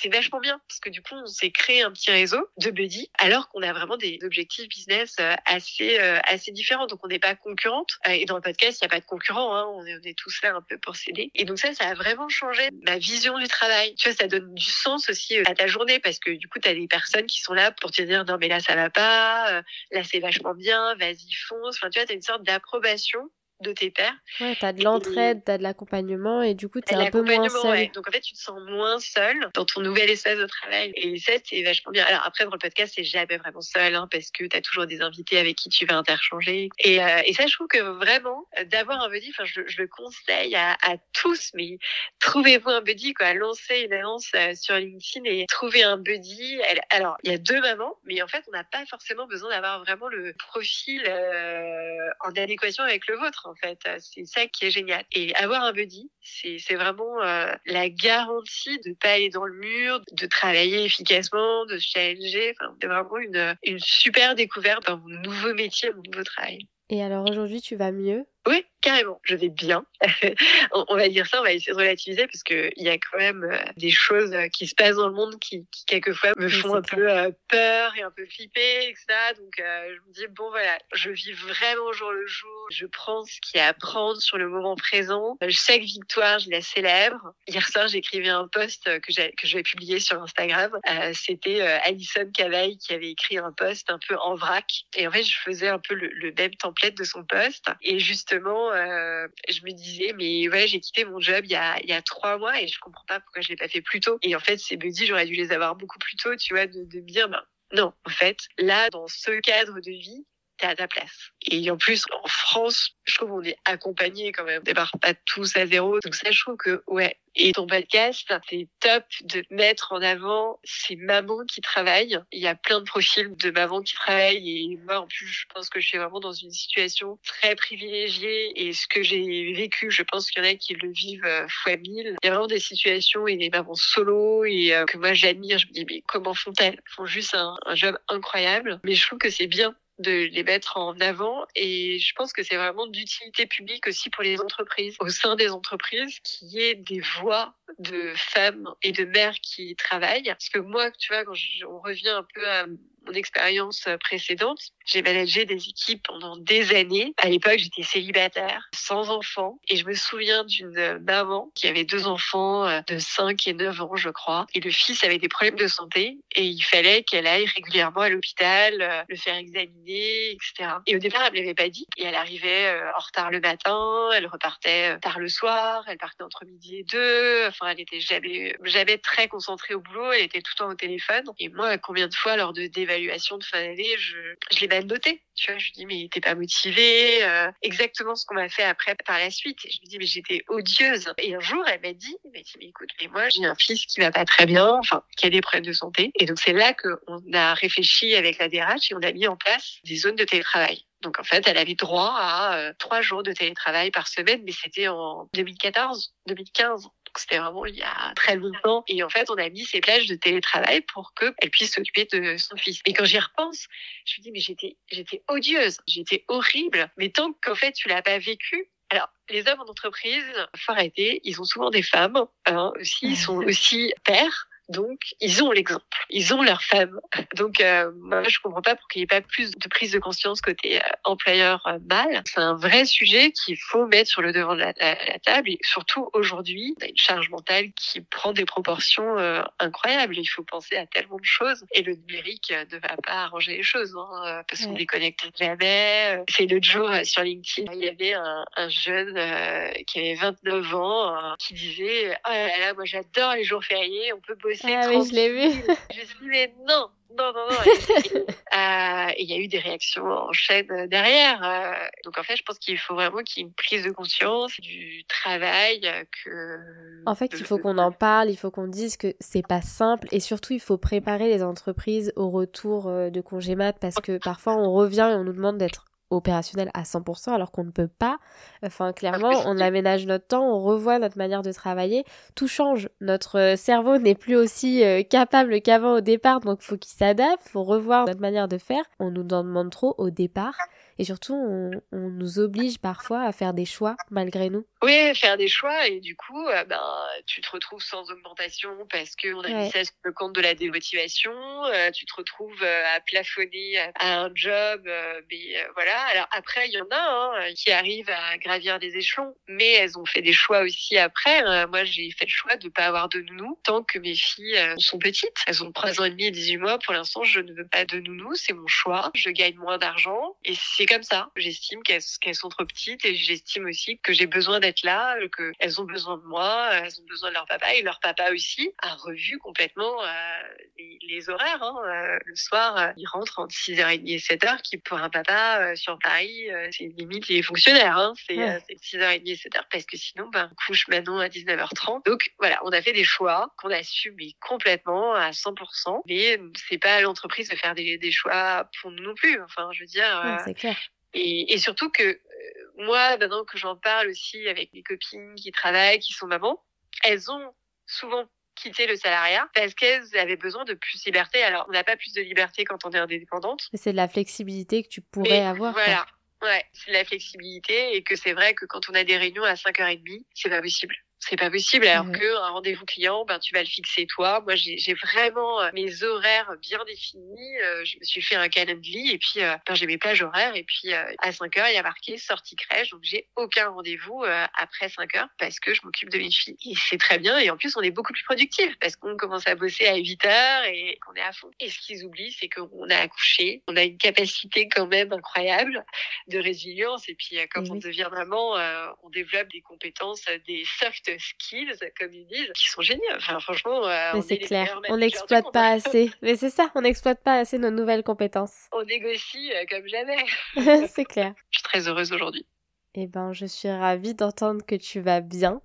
c'est vachement bien parce que du coup, on s'est créé un petit réseau de buddy alors qu'on a vraiment des objectifs business euh, assez euh, assez différents. Donc, on n'est pas concurrente. Euh, et dans le podcast, il n'y a pas de concurrent. Hein. On, est, on est tous là un peu pour s'aider. Et donc ça, ça a vraiment changé ma vision du travail. Tu vois, ça donne du sens aussi à ta journée parce que du coup, tu as des personnes qui sont là pour te dire non mais là ça va pas, là c'est vachement bien, vas-y fonce. Enfin, tu vois, tu as une sorte d'approbation de tes pairs. Ouais, t'as de l'entraide, t'as de l'accompagnement et du coup t'es un peu moins seul. Donc en fait tu te sens moins seul dans ton nouvel espace de travail et ça c'est vachement bien. Alors après dans le podcast c'est jamais vraiment seul hein, parce que t'as toujours des invités avec qui tu vas interchanger et, euh, et ça je trouve que vraiment d'avoir un buddy, enfin je, je, le conseille à, à tous mais trouvez-vous un buddy quoi, lancez une annonce euh, sur LinkedIn et trouvez un buddy. Alors il y a deux mamans mais en fait on n'a pas forcément besoin d'avoir vraiment le profil euh, en adéquation avec le vôtre en fait. Euh, c'est ça qui est génial. Et avoir un buddy, c'est vraiment euh, la garantie de pas aller dans le mur, de travailler efficacement, de se challenger. Enfin, c'est vraiment une, une super découverte dans mon nouveau métier, mon nouveau travail. Et alors aujourd'hui, tu vas mieux? Oui, carrément, je vais bien. on va dire ça, on va essayer de relativiser parce que il y a quand même euh, des choses euh, qui se passent dans le monde qui, qui quelquefois me font un peu euh, peur et un peu flipper, etc. Donc je me dis bon voilà, je vis vraiment au jour le jour. Je prends ce qu'il y a à prendre sur le moment présent. Chaque victoire, je la célèbre. Hier soir, j'écrivais un post que que je vais publier sur Instagram. C'était Alison Cavaille qui avait écrit un post un peu en vrac. Et en fait, je faisais un peu le, le même template de son post. Et justement euh, je me disais, mais ouais, j'ai quitté mon job il y a, il y a trois mois et je comprends pas pourquoi je l'ai pas fait plus tôt. Et en fait, ces buddies, j'aurais dû les avoir beaucoup plus tôt, tu vois, de, de me dire, ben, non, en fait, là, dans ce cadre de vie, t'es à ta place. Et en plus, en France, je trouve qu'on est accompagné quand même. On démarre pas tous à zéro. Donc ça, je trouve que, ouais. Et ton podcast, c'est top de mettre en avant ces mamans qui travaillent. Il y a plein de profils de mamans qui travaillent. Et moi, en plus, je pense que je suis vraiment dans une situation très privilégiée. Et ce que j'ai vécu, je pense qu'il y en a qui le vivent euh, fois mille. Il y a vraiment des situations et des mamans solo et euh, que moi j'admire. Je me dis, mais comment font-elles? Elles font juste un, un job incroyable. Mais je trouve que c'est bien de les mettre en avant. Et je pense que c'est vraiment d'utilité publique aussi pour les entreprises au sein des entreprises qu'il y ait des voix de femmes et de mères qui travaillent. Parce que moi tu vois quand on revient un peu à expérience précédente, j'ai managé des équipes pendant des années. À l'époque, j'étais célibataire, sans enfants. Et je me souviens d'une maman qui avait deux enfants euh, de 5 et 9 ans, je crois. Et le fils avait des problèmes de santé. Et il fallait qu'elle aille régulièrement à l'hôpital, euh, le faire examiner, etc. Et au départ, elle me l'avait pas dit. Et elle arrivait euh, en retard le matin, elle repartait tard le soir, elle partait entre midi et deux. Enfin, elle était jamais, jamais très concentrée au boulot. Elle était tout le temps au téléphone. Et moi, combien de fois, lors de d'évaluation évaluation de fin d'année, je, je l'ai mal noté. Tu vois, je lui dis, mais t'es pas motivée. Euh, exactement ce qu'on m'a fait après par la suite. Je lui dis, mais j'étais odieuse. Et un jour, elle m'a dit, mais écoute, mais moi, j'ai un fils qui va pas très bien, enfin, qui a des problèmes de santé. Et donc, c'est là qu'on a réfléchi avec la DRH et on a mis en place des zones de télétravail. Donc en fait, elle avait droit à euh, trois jours de télétravail par semaine, mais c'était en 2014, 2015 c'était vraiment il y a très longtemps. Et en fait, on a mis ces plages de télétravail pour qu'elle puisse s'occuper de son fils. Et quand j'y repense, je me dis, mais j'étais, j'étais odieuse, j'étais horrible. Mais tant qu'en fait, tu l'as pas vécu, alors, les hommes en entreprise, faut arrêter, ils ont souvent des femmes, hein, aussi, ils sont aussi pères. Donc, ils ont l'exemple. Ils ont leur femme. Donc, euh, moi, je comprends pas pour qu'il n'y ait pas plus de prise de conscience côté euh, employeur euh, mâle. C'est un vrai sujet qu'il faut mettre sur le devant de la, table. Et surtout, aujourd'hui, on a une charge mentale qui prend des proportions euh, incroyables. Il faut penser à tellement de choses. Et le numérique ne va pas arranger les choses, hein, parce qu'on déconnecte jamais. C'est l'autre jour, sur LinkedIn, il y avait un, un jeune qui avait 29 ans qui disait « Oh là là, moi j'adore les jours fériés, on peut bosser ah oui, je l'ai vu. je me suis dit, mais non, non, non, non. Euh, et il y a eu des réactions en chaîne derrière. Euh. donc en fait, je pense qu'il faut vraiment qu'il y ait une prise de conscience du travail que. En fait, il faut qu'on en parle, il faut qu'on dise que c'est pas simple et surtout il faut préparer les entreprises au retour euh, de congé mat parce que parfois on revient et on nous demande d'être opérationnel à 100% alors qu'on ne peut pas. Enfin, clairement, on aménage notre temps, on revoit notre manière de travailler, tout change. Notre euh, cerveau n'est plus aussi euh, capable qu'avant au départ, donc faut qu'il s'adapte, faut revoir notre manière de faire. On nous en demande trop au départ et surtout on, on, nous oblige parfois à faire des choix malgré nous. Oui, faire des choix et du coup, euh, ben tu te retrouves sans augmentation parce qu'on a mis ça sur le compte de la démotivation. Euh, tu te retrouves euh, à plafonner à un job, mais voilà. Alors après, il y en a hein, qui arrivent à gravir des échelons, mais elles ont fait des choix aussi après. moi, j'ai fait le choix de pas avoir de nounou tant que mes filles sont petites. Elles ont 3 ans et demi et 18 mois. Pour l'instant, je ne veux pas de nounou, c'est mon choix. Je gagne moins d'argent et c'est comme ça. J'estime qu'elles sont trop petites et j'estime aussi que j'ai besoin d'être là, qu'elles ont besoin de moi, elles ont besoin de leur papa et leur papa aussi a revu complètement euh, les, horaires. Hein. Euh, le soir, euh, il rentre entre 6h30 et 7h, qui pour un papa sur Paris, c'est limite les fonctionnaires. Hein. C'est 6h30 et 7h parce que sinon, ben, on couche Manon à 19h30. Donc voilà, on a fait des choix qu'on assume complètement à 100%. Mais c'est pas à l'entreprise de faire des, des, choix pour nous non plus. Enfin, je veux dire. clair. Et, et, surtout que euh, moi, maintenant que j'en parle aussi avec mes copines qui travaillent, qui sont mamans, elles ont souvent quitté le salariat parce qu'elles avaient besoin de plus de liberté. Alors, on n'a pas plus de liberté quand on est indépendante. C'est de la flexibilité que tu pourrais avoir. Voilà. Ouais, c'est de la flexibilité et que c'est vrai que quand on a des réunions à 5h30, c'est pas possible c'est pas possible. Alors qu'un que un rendez-vous client, ben tu vas le fixer toi. Moi, j'ai vraiment euh, mes horaires bien définis. Euh, je me suis fait un calendrier et puis euh, ben, j'ai mes plages horaires. Et puis à 5 heures, il y a marqué sortie crèche, donc j'ai aucun rendez-vous après 5 heures parce que je m'occupe de mes filles. Et c'est très bien. Et en plus, on est beaucoup plus productif parce qu'on commence à bosser à 8 heures et qu'on est à fond. Et ce qu'ils oublient, c'est qu'on a accouché, on a une capacité quand même incroyable de résilience. Et puis quand on devient maman, on développe des compétences, des soft soft skills, comme ils disent, qui sont géniaux. Enfin, franchement, euh, mais c'est clair. On n'exploite pas assez. Mais c'est ça, on n'exploite pas assez nos nouvelles compétences. On négocie euh, comme jamais. c'est clair. Je suis très heureuse aujourd'hui. Eh ben, je suis ravie d'entendre que tu vas bien.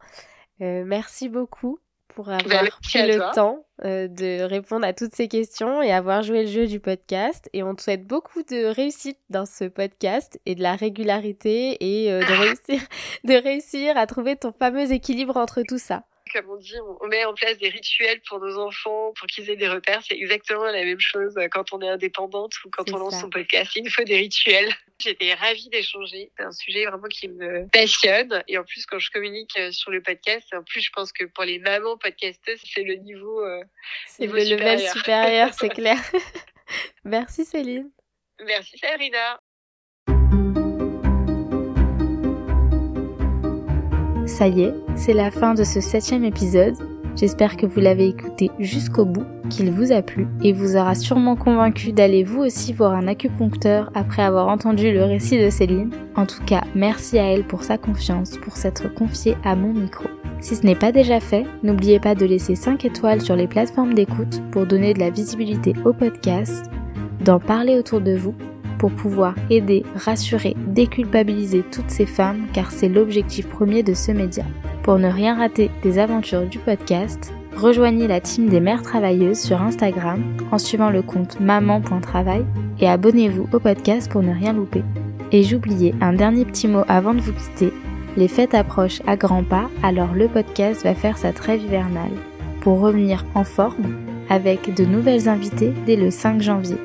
Euh, merci beaucoup pour avoir pris le temps euh, de répondre à toutes ces questions et avoir joué le jeu du podcast. Et on te souhaite beaucoup de réussite dans ce podcast et de la régularité et euh, de réussir, de réussir à trouver ton fameux équilibre entre tout ça comme on dit, on met en place des rituels pour nos enfants, pour qu'ils aient des repères. C'est exactement la même chose quand on est indépendante ou quand on lance son podcast. Il nous faut des rituels. J'étais ravie d'échanger. C'est un sujet vraiment qui me passionne. Et en plus, quand je communique euh, sur le podcast, en plus, je pense que pour les mamans podcasteuses, c'est le niveau, euh, c'est le level supérieur, c'est clair. Merci Céline. Merci Sabrina. Ça y est, c'est la fin de ce septième épisode. J'espère que vous l'avez écouté jusqu'au bout, qu'il vous a plu et vous aura sûrement convaincu d'aller vous aussi voir un acupuncteur après avoir entendu le récit de Céline. En tout cas, merci à elle pour sa confiance, pour s'être confiée à mon micro. Si ce n'est pas déjà fait, n'oubliez pas de laisser 5 étoiles sur les plateformes d'écoute pour donner de la visibilité au podcast, d'en parler autour de vous pour pouvoir aider, rassurer, déculpabiliser toutes ces femmes car c'est l'objectif premier de ce média. Pour ne rien rater des aventures du podcast, rejoignez la team des mères travailleuses sur Instagram en suivant le compte maman.travail et abonnez-vous au podcast pour ne rien louper. Et j'oubliais un dernier petit mot avant de vous quitter. Les fêtes approchent à grands pas, alors le podcast va faire sa trêve hivernale pour revenir en forme avec de nouvelles invitées dès le 5 janvier.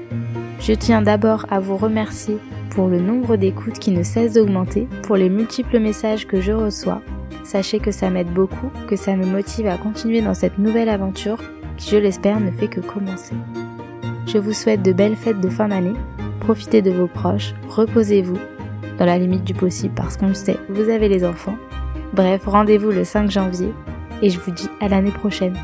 Je tiens d'abord à vous remercier pour le nombre d'écoutes qui ne cesse d'augmenter, pour les multiples messages que je reçois. Sachez que ça m'aide beaucoup, que ça me motive à continuer dans cette nouvelle aventure qui, je l'espère, ne fait que commencer. Je vous souhaite de belles fêtes de fin d'année, profitez de vos proches, reposez-vous, dans la limite du possible parce qu'on le sait, vous avez les enfants. Bref, rendez-vous le 5 janvier et je vous dis à l'année prochaine.